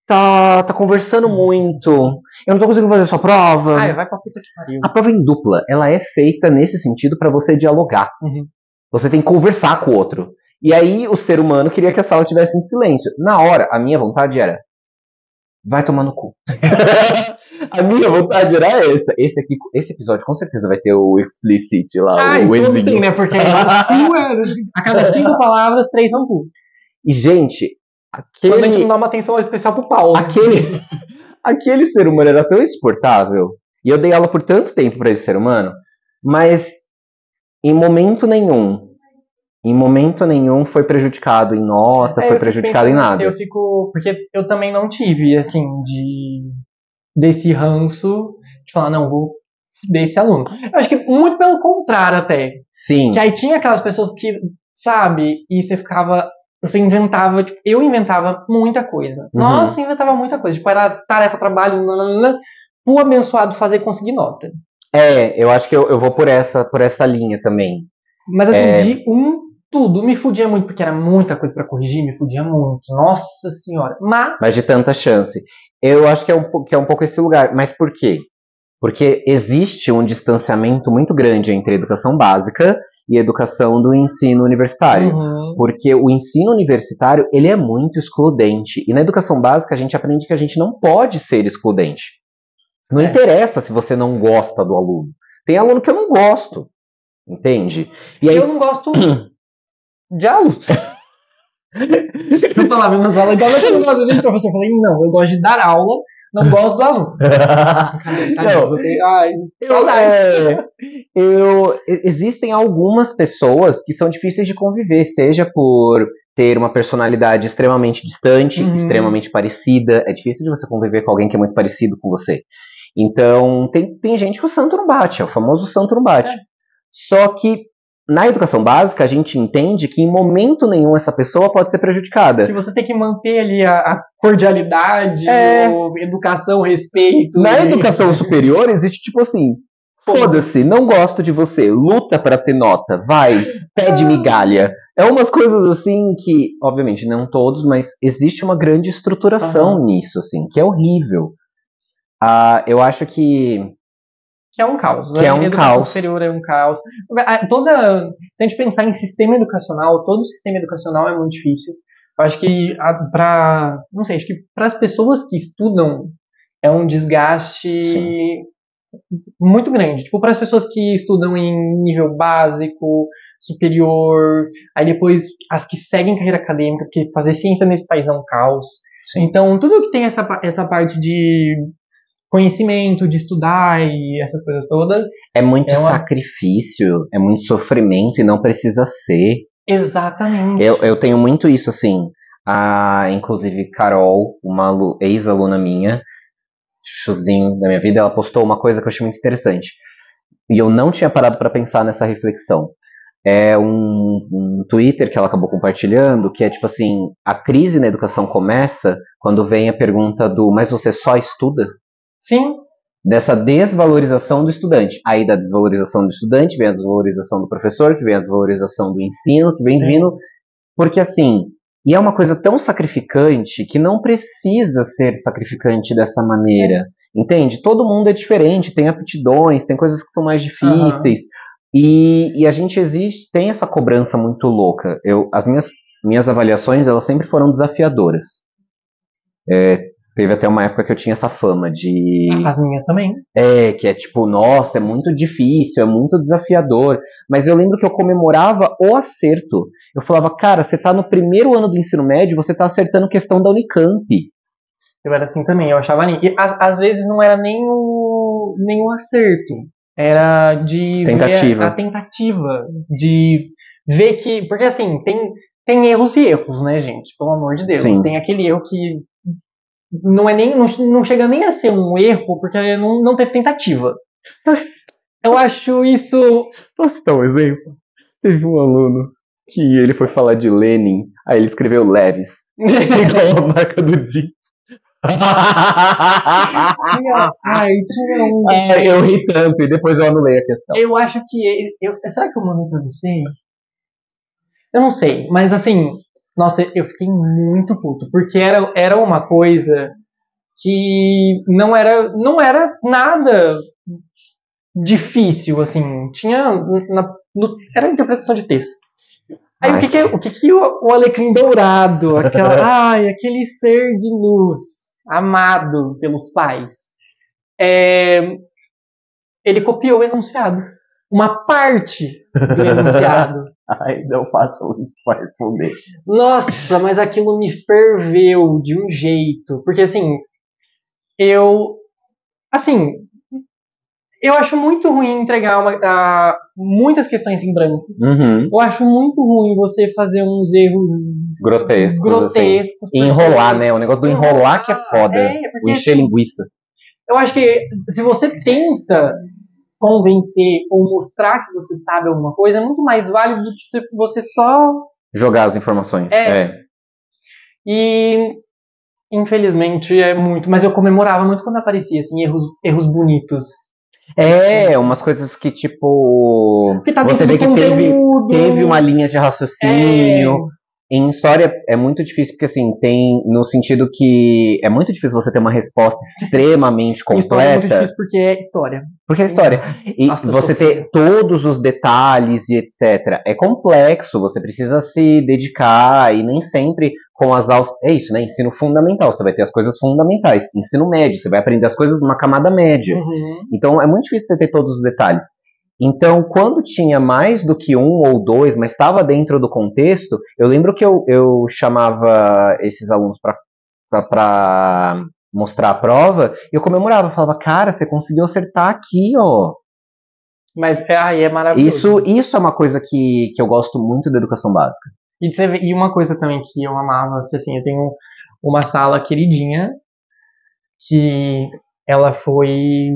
tá, tá conversando muito. Eu não tô conseguindo fazer a sua prova. Ai, vai pra puta que pariu. A prova em dupla, ela é feita nesse sentido pra você dialogar. Uhum. Você tem que conversar com o outro. E aí o ser humano queria que a sala tivesse em silêncio. Na hora, a minha vontade era vai tomar no cu. a minha vontade era essa. Esse aqui, esse episódio com certeza vai ter o explicit lá, Ai, o todos exílio. têm, né? Porque é- a cada cinco palavras, três são cu. E gente, Quando a gente aquele não dá uma atenção especial pro Paulo. aquele aquele ser humano era tão insuportável. E eu dei aula por tanto tempo pra esse ser humano, mas em momento nenhum em momento nenhum foi prejudicado em nota, É, foi prejudicado em pensando- nada. Eu fico. Porque eu também não tive, assim, de. desse ranço de falar, não, vou desse aluno. Eu acho que muito pelo contrário até. Sim. Que aí tinha aquelas pessoas que, sabe, e você ficava. Você inventava, tipo, eu inventava muita coisa. Uhum. Nossa, inventava muita coisa. Tipo, era tarefa, trabalho, nananana, pro abençoado fazer e conseguir nota. É, eu acho que eu, eu vou por essa, por essa linha também. Mas assim, É. de um, tudo. Me fudia muito, porque era muita coisa pra corrigir, me fudia muito. Nossa senhora. Mas, Mas de tanta chance. Eu acho que é um, que é um pouco esse lugar. Mas por quê? Porque existe um distanciamento muito grande entre a educação básica e educação do ensino universitário. Uhum. Porque o ensino universitário, ele é muito excludente. E na educação básica, a gente aprende que a gente não pode ser excludente. Não É. interessa se você não gosta do aluno. Tem aluno que eu não gosto. Entende? E aí, eu não gosto de aluno. eu falava nas aulas, naquele negócio, gente, professor, eu falei, não, eu gosto de dar aula, não gosto do aluno. Cadê? Tadinho, Não. eu ai, é, eu- existem algumas pessoas que são difíceis de conviver, seja por ter uma personalidade extremamente distante, Uhum. extremamente parecida. É difícil de você conviver com alguém que é muito parecido com você. Então, tem, tem gente que o santo não bate, é o famoso santo não bate. É. Só que na educação básica, a gente entende que em momento nenhum essa pessoa pode ser prejudicada. Que você tem que manter ali a, a cordialidade, É. educação, respeito. Na e- educação superior existe tipo assim: foda-se, não gosto de você, luta pra ter nota, vai, pede migalha. É umas coisas assim que, obviamente, não todos, mas existe uma grande estruturação nisso, assim, que é horrível. Ah, eu acho que. Que é um caos. Que né? é um educação caos. superior é um caos. Toda, se a gente pensar em sistema educacional, todo sistema educacional é muito difícil. Eu acho que para, não sei, acho que para as pessoas que estudam é um desgaste Sim. muito grande. Tipo, para as pessoas que estudam em nível básico, superior, aí depois as que seguem carreira acadêmica, porque fazer ciência nesse país é um caos. Sim. Então, tudo que tem essa, essa parte de conhecimento, de estudar e essas coisas todas, É muito É uma- sacrifício, é muito sofrimento e não precisa ser. exatamente. Eu, eu tenho muito isso, assim. A, inclusive, Carol, uma alu- ex-aluna minha, chuzinho da minha vida, ela postou uma coisa que eu achei muito interessante. E eu não tinha parado para pensar nessa reflexão. É um, um Twitter que ela acabou compartilhando, que é tipo assim: a crise na educação começa quando vem a pergunta do mas você só estuda? Sim, dessa desvalorização do estudante. Aí da desvalorização do estudante vem a desvalorização do professor, que vem a desvalorização do ensino, que vem Sim. vindo. Porque assim, e é uma coisa tão sacrificante que não precisa ser sacrificante dessa maneira. Entende? Todo mundo é diferente, tem aptidões, tem coisas que são mais difíceis. E, e a gente existe, tem essa cobrança muito louca. Eu, as minhas, minhas avaliações, elas sempre foram desafiadoras. É, teve até uma época que eu tinha essa fama de. as minhas também. É, que é tipo, nossa, é muito difícil, é muito desafiador. Mas eu lembro que eu comemorava o acerto. Eu falava, cara, você tá no primeiro ano do ensino médio, você tá acertando questão da Unicamp. Eu era assim também, eu achava nem. E às, às vezes não era nem o, nem o acerto. Era de Tentativa. a tentativa. De ver que. Porque assim, tem, tem erros e erros, né, gente? Pelo amor de Deus. Sim. Tem aquele erro que não é nem. Não, não chega nem a ser um erro, porque não, não teve tentativa. Eu acho isso. Posso dar um exemplo? Teve um aluno que ele foi falar de Lenin, aí ele escreveu Leves, igual a marca do tinha, ai, tinha um. Ai, eu ri tanto, e depois eu anulei a questão. Eu acho que. Eu, será que eu mandei pra você? Eu não sei, mas assim. Nossa, eu fiquei muito puto. Porque era, era uma coisa que não era, não era nada difícil, assim. Tinha. na- no- era interpretação de texto. Aí o que, que, o, que, que o, o alecrim dourado, aquela, ai, aquele ser de luz, amado pelos pais, é, ele copiou o enunciado. Uma parte do enunciado. Ai, não façam isso pra responder. Nossa, mas aquilo me ferveu de um jeito. Porque assim, eu. Assim, eu acho muito ruim entregar uma- muitas questões em branco. Uhum. Eu acho muito ruim você fazer uns erros Grotescos, grotescos. E enrolar, né? O negócio do enrolar que é foda. É, o porque encher linguiça. eu acho que se você tenta convencer ou mostrar que você sabe alguma coisa é muito mais válido do que se você só Jogar as informações. É. É. E infelizmente é muito, mas eu comemorava muito quando aparecia assim erros, erros bonitos. É, umas coisas que, tipo. Porque tá Você vê que teve, teve uma linha de raciocínio. Em história é muito difícil, porque assim, tem no sentido que é muito difícil você ter uma resposta extremamente História é muito completa. difícil porque é história. Porque é história. E Nossa, você ter todos os detalhes e etc. É complexo, você precisa se dedicar e nem sempre com as aulas. É isso, né? Ensino fundamental, você vai ter as coisas fundamentais. Ensino médio, você vai aprender as coisas numa camada média. Uhum. Então é muito difícil você ter todos os detalhes. Então, quando tinha mais do que um ou dois, mas estava dentro do contexto, eu lembro que eu, eu chamava esses alunos para mostrar a prova e eu comemorava, eu falava, cara, você conseguiu acertar aqui, ó. Mas é, ai, é maravilhoso. Isso, isso é uma coisa que, que eu gosto muito da educação básica. E, e uma coisa também que eu amava, que assim, eu tenho uma sala queridinha, que ela foi.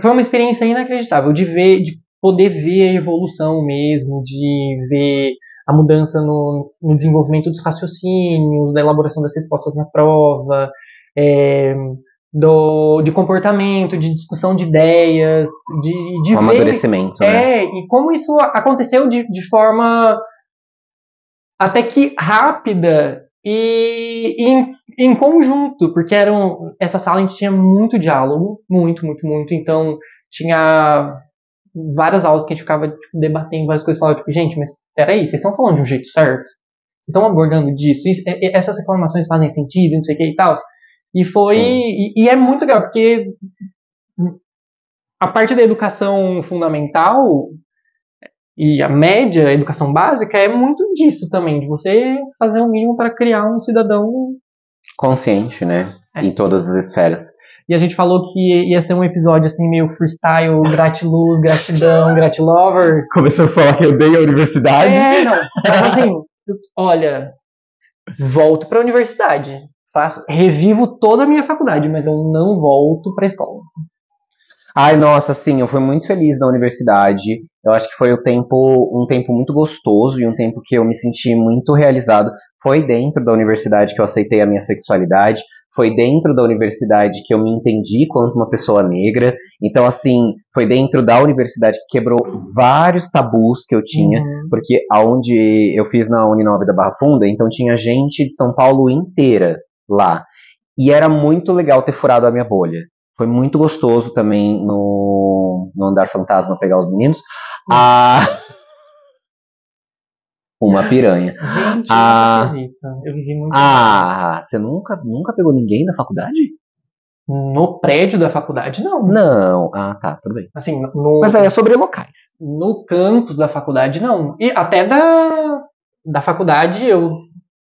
Foi uma experiência inacreditável de ver, de poder ver a evolução mesmo, de ver a mudança no, no desenvolvimento dos raciocínios, da elaboração das respostas na prova, é, do, de comportamento, de discussão de ideias, de, de Um ver amadurecimento, né? é, e como isso aconteceu de, de forma até que rápida e, e em, em conjunto, porque eram, essa sala a gente tinha muito diálogo, muito, muito, muito, então tinha várias aulas que a gente ficava tipo, debatendo várias coisas, falava tipo, gente, mas peraí, vocês estão falando de um jeito certo? Vocês estão abordando disso? Isso- é- é- essas informações fazem sentido, não sei o que e tal? E foi, e, e é muito legal, porque a parte da educação fundamental e a média, a educação básica, é muito disso também, de você fazer o mínimo para criar um cidadão. Consciente, né? É. Em todas as esferas. E a gente falou que ia ser um episódio assim, meio freestyle, gratiluz, gratidão, gratilovers. Começou a falar que eu odeio a universidade. É, não. Então, assim, olha, volto para a universidade. Faço, revivo toda a minha faculdade, mas eu não volto para a escola. Ai, nossa, sim, eu fui muito feliz na universidade. Eu acho que foi o tempo, um tempo muito gostoso e um tempo que eu me senti muito realizado. Foi dentro da universidade que eu aceitei a minha sexualidade. Foi dentro da universidade que eu me entendi quanto uma pessoa negra. Então, assim, foi dentro da universidade que quebrou vários tabus que eu tinha. Uhum. Porque aonde eu fiz na Uninove da Barra Funda, então tinha gente de São Paulo inteira lá. E era muito legal ter furado a minha bolha. Foi muito gostoso também no, no Andar Fantasma pegar os meninos. Ah, uma piranha. Gente, Ah. eu fiz isso. Eu vivi muito Ah, você nunca, nunca pegou ninguém na faculdade? no prédio da faculdade, não. Não. Ah, tá, tudo bem. Assim, no, Mas aí é sobre locais. no campus da faculdade, não. E até da, da faculdade eu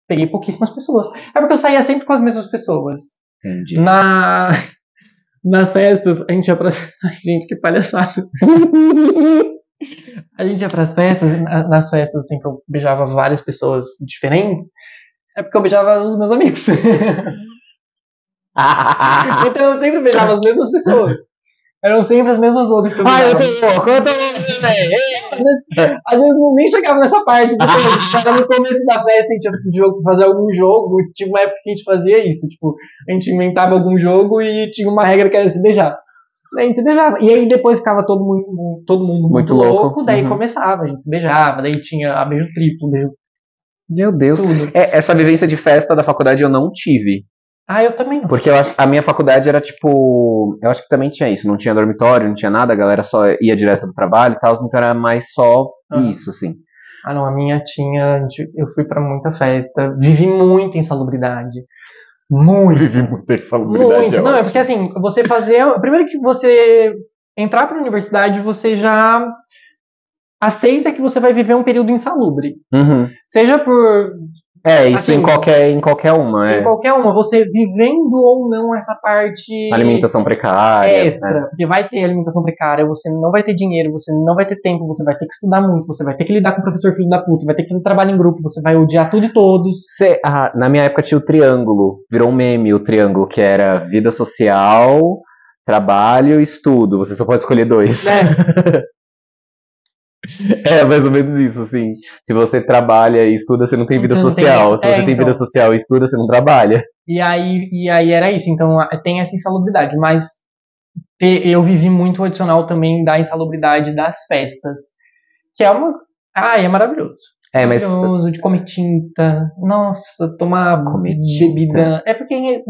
peguei pouquíssimas pessoas. É porque eu saía sempre com as mesmas pessoas. Entendi. Na, nas festas, a gente ia pra. Ai, gente, que palhaçada. A gente ia pras festas, na- nas festas, assim, que eu beijava várias pessoas diferentes, é porque eu beijava os meus amigos. então eu sempre beijava as mesmas pessoas. Eram sempre as mesmas bocas que eu Ai, eu beijava. tô louco, eu tô louco, velho. Às vezes não, nem chegava nessa parte, tipo, era no começo da festa, a gente ia fazer algum jogo, tinha uma época que a gente fazia isso, tipo, a gente inventava algum jogo e tinha uma regra que era se beijar. A gente beijava. E aí depois ficava todo mundo, todo mundo muito, Muito louco, louco, daí uhum. começava, a gente se beijava, daí tinha a beijo triplo, beijo Meu Deus. tudo. É, essa vivência de festa da faculdade eu não tive. Ah, eu também não. Porque acho, a minha faculdade era tipo. Eu acho que também tinha isso. Não tinha dormitório, não tinha nada, a galera só ia direto do trabalho e tal, então era mais só Ah. isso, assim. Ah, não, a minha tinha. gente- Eu fui pra muita festa, vivi muito insalubridade. Muito. Vivi muita Muito. Não, é porque assim, você fazer. Primeiro que você entrar pra universidade, você já aceita que você vai viver um período insalubre. Uhum. Seja por É, isso Assim, em, qualquer, em qualquer uma. em É. qualquer uma, você vivendo ou não essa parte Alimentação precária. extra. né? Porque vai ter alimentação precária, você não vai ter dinheiro, você não vai ter tempo, você vai ter que estudar muito, você vai ter que lidar com o professor filho da puta, vai ter que fazer trabalho em grupo, você vai odiar tudo e todos. Cê- ah, na minha época tinha o triângulo. Virou um meme o triângulo, que era vida social, trabalho e estudo. Você só pode escolher dois. né? É, mais ou menos isso, assim. Se você trabalha e estuda, você não tem vida Você não tem- social. Se é, você tem então. vida social e estuda, você não trabalha. E aí, e aí era isso. Então tem essa insalubridade, mas eu vivi muito o adicional também da insalubridade das festas, que é uma. Ah, é maravilhoso. É, mas Maravilhoso, de comer tinta. Nossa, tomar Comer bebida. É porque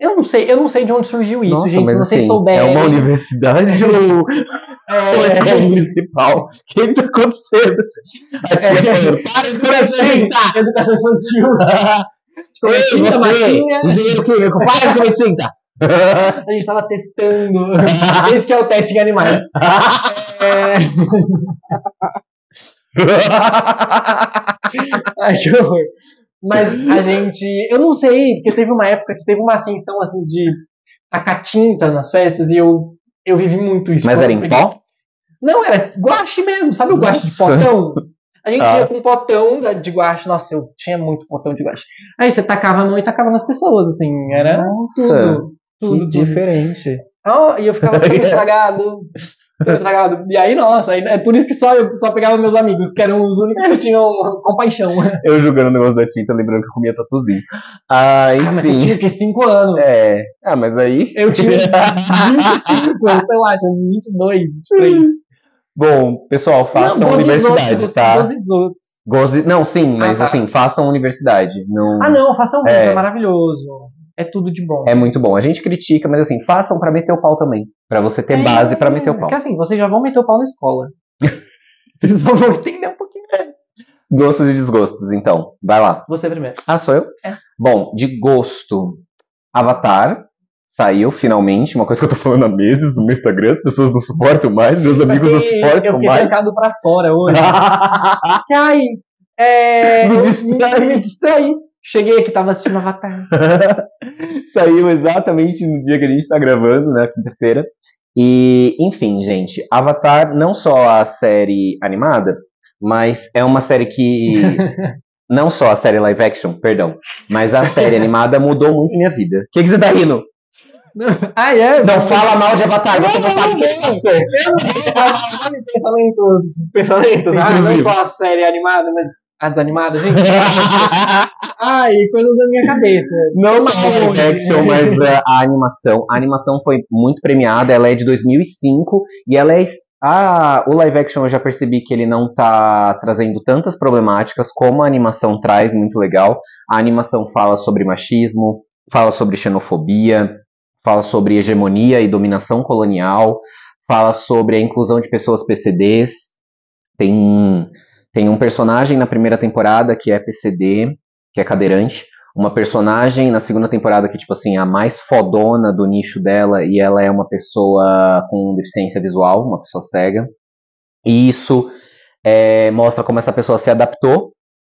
eu não sei, eu não sei de onde surgiu isso, Nossa, gente. mas Se vocês assim, souberem. é uma universidade ou é, uma escola municipal? O que tá acontecendo? A tia É. falando, para de comer tinta! Educação infantil. Você, massinha. engenheiro químico, para de comer tinta! A gente tava testando. Esse que é o teste de animais. É... Ai, que horror. Mas a gente. Eu não sei, porque teve uma época que teve uma ascensão assim de tacar tinta nas festas e eu, eu vivi muito isso. Mas era em pó? Não, era guache mesmo, sabe o guache de potão? A gente Ah. ia com um potão de guache, nossa, eu tinha muito potão de guache. Aí você tacava a mão e tacava nas pessoas, assim, era Nossa, tudo. Tudo, Que tudo. diferente. Ah, e eu ficava todo estragado. Todo estragado. E aí, nossa, é por isso que só eu só pegava meus amigos, que eram os únicos que tinham compaixão. Eu jogando o negócio da tinta, lembrando que eu comia tatuzinho. Ah, Ah, mas você enfim. tinha o quê? 5 anos. É. Ah, mas aí. Eu tinha 25, sei lá, tinha 22, 23. Bom, pessoal, façam Não, 12, universidade, 12, tá? 12, 18. Goze... Não, sim, mas Ah, tá. assim, façam universidade. Não... Ah, não, façam muito, É. é maravilhoso. É tudo de bom. É muito bom. A gente critica, mas assim, façam pra meter o pau também. Pra você ter É, base pra meter o pau. Porque assim, vocês já vão meter o pau na escola. Vocês só vão entender um pouquinho. Gostos e desgostos, então. Vai lá. Você primeiro. Ah, sou eu? É. Bom, de gosto. Avatar. Saiu finalmente, uma coisa que eu tô falando há meses no meu Instagram, as pessoas não suportam mais, meus amigos não suportam eu fiquei mais. trancado pra fora hoje. Que ai, é, Me distraí. me distraí. Cheguei aqui, tava assistindo Avatar. Saiu exatamente no dia que a gente tá gravando, né, quinta-feira. E, enfim, gente, Avatar não só a série animada, mas é uma série que não só a série live action, perdão, mas a série animada mudou muito minha vida. O que, que você tá rindo? Ah, é? Não fala mal de Avatar, você não sabe quem é você. Pensamentos, pensamentos. Ah, não só a série animada, mas a desanimada, gente. Ai, coisas da minha cabeça. Não só a live action, mas uh, a animação. A animação foi muito premiada, ela é de 2005 e ela é. A, o live action eu já percebi que ele não tá trazendo tantas problemáticas como a animação traz, muito legal. A animação fala sobre machismo, fala sobre xenofobia, fala sobre hegemonia e dominação colonial, fala sobre a inclusão de pessoas PCDs. Tem, tem um personagem na primeira temporada que é PCD, que é cadeirante. Uma personagem na segunda temporada que, tipo assim, é a mais fodona do nicho dela e ela é uma pessoa com deficiência visual, uma pessoa cega. E isso é, mostra como essa pessoa se adaptou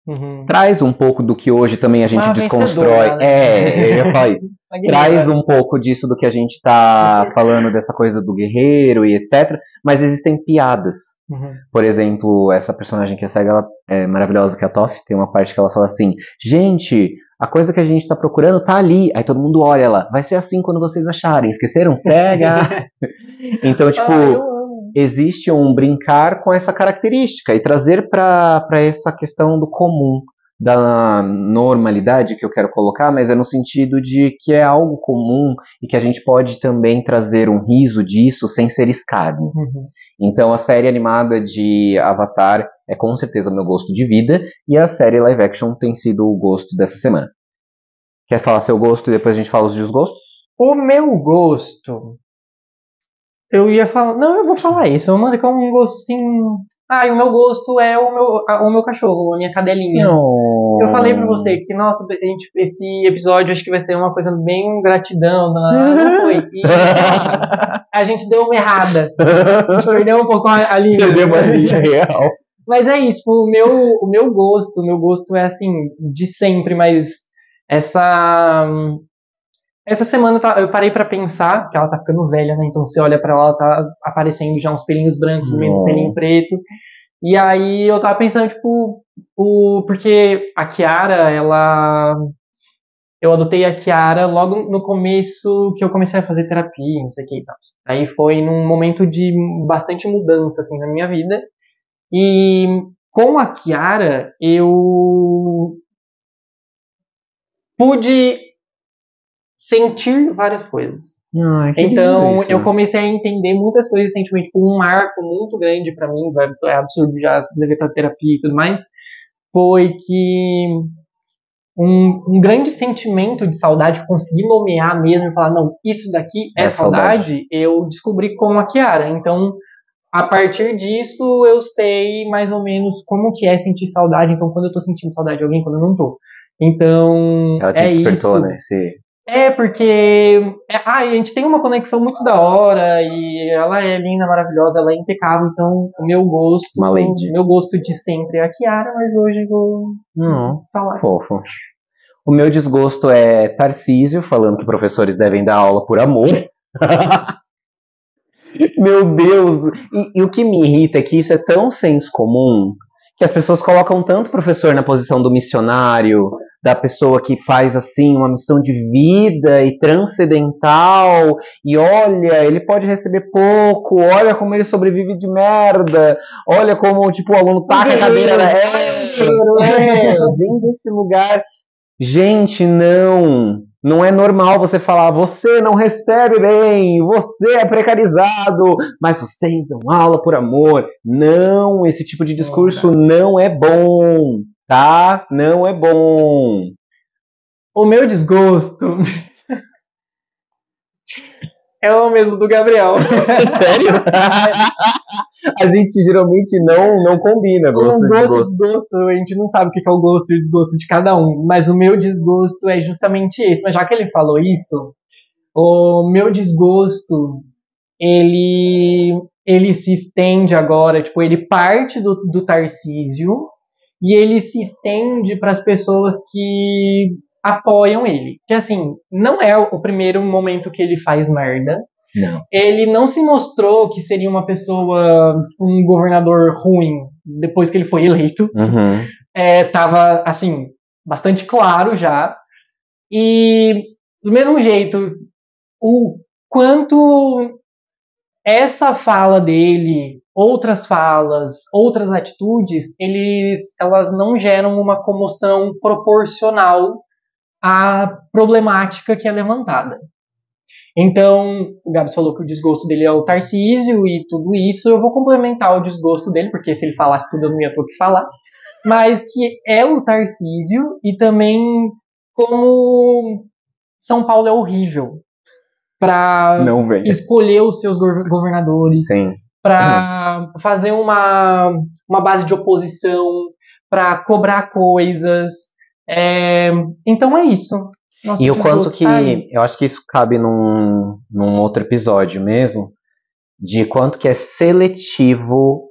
Uhum. traz um pouco do que hoje também a gente Uma desconstrói. né? É, eu ia falar isso. Traz um pouco disso do que a gente tá falando dessa coisa do guerreiro e etc. Mas existem piadas. Uhum. Por exemplo, essa personagem que é cega, ela é maravilhosa, que é a Toff. Tem uma parte que ela fala assim: Gente, a coisa que a gente tá procurando tá ali. Aí todo mundo olha ela. Vai ser assim quando vocês acharem. Esqueceram? Cega. então, tipo. Existe um brincar com essa característica e trazer para essa questão do comum, da normalidade que eu quero colocar, mas é no sentido de que é algo comum e que a gente pode também trazer um riso disso sem ser escárnio. Uhum. Então a série animada de Avatar é com certeza meu gosto de vida e a série live action tem sido o gosto dessa semana. Quer falar seu gosto e depois a gente fala os desgostos? O meu gosto. Eu ia falar. Não, eu vou falar isso. Eu mando que é um gosto assim. Ah, e o meu gosto é o meu, o meu cachorro, a minha cadelinha. Eu falei pra você que, nossa, a gente, esse episódio acho que vai ser uma coisa bem gratidão. Não, não foi. E, a gente deu uma errada. A gente perdeu um pouco a, a linha. Perdeu uma linha real. Mas é isso, o meu, o meu gosto, o meu gosto é assim, de sempre, mas essa essa semana eu parei pra pensar, que ela tá ficando velha, né? Então você olha pra ela, ela tá aparecendo já uns pelinhos brancos meio pelinho preto. E aí eu tava pensando, tipo, o, porque a Kiara, ela eu adotei a Kiara logo no começo que eu comecei a fazer terapia, não sei o que e tal. Aí foi num momento de bastante mudança, assim, na minha vida. E com a Kiara, eu pude sentir várias coisas. Que Então, isso. eu comecei a entender muitas coisas recentemente, tipo, um marco muito grande pra mim, é absurdo já levar pra terapia e tudo mais, foi que um, um grande sentimento de saudade, conseguir nomear mesmo e falar, não, isso daqui é, É saudade, saudade. eu descobri com a Kiara. Então, a partir disso, eu sei mais ou menos como que é sentir saudade, então quando eu tô sentindo saudade de alguém, quando eu não tô. Então, Ela te é despertou, isso. né? Esse... É, porque é, ah, a gente tem uma conexão muito da hora e ela é linda, maravilhosa, ela é impecável, então o meu gosto, Uma lady. o meu gosto de sempre é a Kiara, mas hoje eu vou Não, falar. fofo. O meu desgosto é Tarcísio falando que professores devem dar aula por amor. Meu Deus! E, e o que me irrita é que isso é tão senso comum que as pessoas colocam tanto o professor na posição do missionário, da pessoa que faz assim uma missão de vida e transcendental, e olha, ele pode receber pouco, olha como ele sobrevive de merda, olha como tipo o aluno taca a cadeira, é, é, vem desse lugar. Gente, não. Não é normal você falar, você não recebe bem, você é precarizado, mas vocês dão aula por amor. Não, esse tipo de discurso não é bom, tá? Não é bom. O meu desgosto é o mesmo do Gabriel. Sério? A gente geralmente não, não combina gosto e gosto desgosto. desgosto, a gente não sabe o que é o gosto e o desgosto de cada um, mas o meu desgosto é justamente esse. Mas já que ele falou isso, o meu desgosto, ele, ele se estende agora, tipo, ele parte do, do Tarcísio e ele se estende para as pessoas que apoiam ele. Que assim, não é o primeiro momento que ele faz merda, Não. ele não se mostrou que seria uma pessoa, um governador ruim depois que ele foi eleito. Uhum. É, tava, assim, bastante claro já. E, do mesmo jeito, o quanto essa fala dele, outras falas, outras atitudes, eles, elas não geram uma comoção proporcional à problemática que é levantada. Então, o Gabs falou que o desgosto dele é o Tarcísio e tudo isso. Eu vou complementar o desgosto dele, porque se ele falasse tudo eu não ia ter o que falar. Mas que é o Tarcísio e também como São Paulo é horrível para escolher os seus gov- governadores, para fazer uma, uma base de oposição, para cobrar coisas. É, então é isso. Nosso E o quanto que. aí. Eu acho que isso cabe num, num outro episódio mesmo. De quanto que é seletivo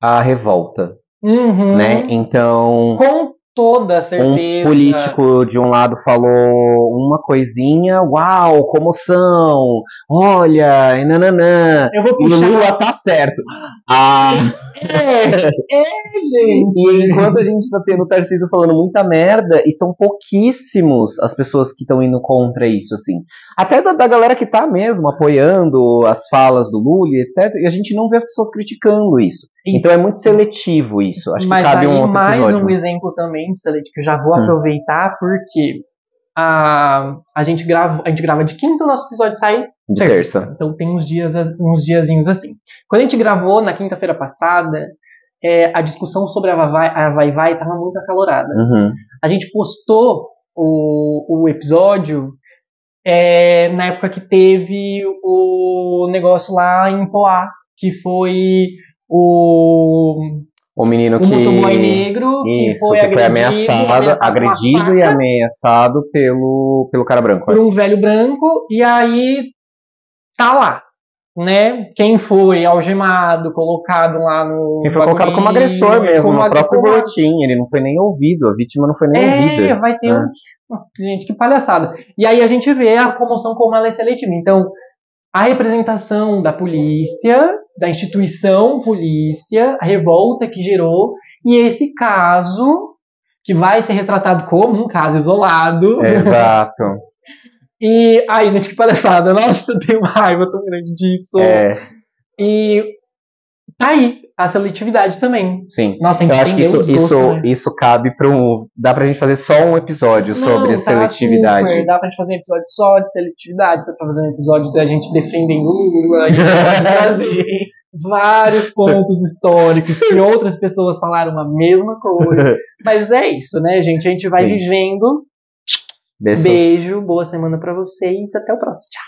a revolta, Uhum. né? Então, Com toda um certeza. político de um lado falou uma coisinha, uau, comoção, olha, e nananã. Eu vou E o puxar. Lula tá certo. Ah, É, é, gente. e enquanto a gente tá tendo o Tarcísio falando muita merda, e são pouquíssimos as pessoas que estão indo contra isso, assim. Até da, da galera que tá mesmo apoiando as falas do Lula, etc. E a gente não vê as pessoas criticando isso. Então é muito seletivo isso. Acho Mas que cabe aí um outro mais episódio. um exemplo também, Celeste, que eu já vou Hum. aproveitar, porque a, a, gente grava, a gente grava de quinta, o nosso episódio sai de terça. Então tem uns dias, uns diazinhos assim. Quando a gente gravou na quinta-feira passada, é, a discussão sobre a Vai a Vai Vai estava muito acalorada. Uhum. A gente postou o, o episódio é, na época que teve o negócio lá em Poá, que foi o, O menino o que. motoboy negro que Isso, foi que foi agredido, ameaçado, agredido e ameaçado pelo, pelo cara branco. por um velho branco, e aí tá lá. Né? Quem foi algemado, colocado lá no. Quem foi colocado como agressor mesmo, como no próprio como- boletim. Ele não foi nem ouvido, a vítima não foi nem É, ouvida. vai ter É. um. Gente, que palhaçada. E aí a gente vê a comoção como ela é seletiva. Então, a representação da polícia, da instituição polícia, a revolta que gerou, e esse caso que vai ser retratado como um caso isolado. Exato. E, ai, gente, que palhaçada. Nossa, eu tenho uma raiva tão grande disso. É, E tá aí a seletividade também. sim. Nossa, a Eu gente acho que isso, desgosto, isso, né? isso cabe para um. Dá pra gente fazer só um episódio sobre Não, a tá seletividade. super. Dá pra gente fazer um episódio só de seletividade, dá pra fazer um episódio da gente defendendo Lula, trazer vários pontos históricos que outras pessoas falaram a mesma coisa. Mas é isso, né, gente? A gente vai Sim. vivendo. Beijos. Beijo, boa semana pra vocês, até o próximo. Tchau.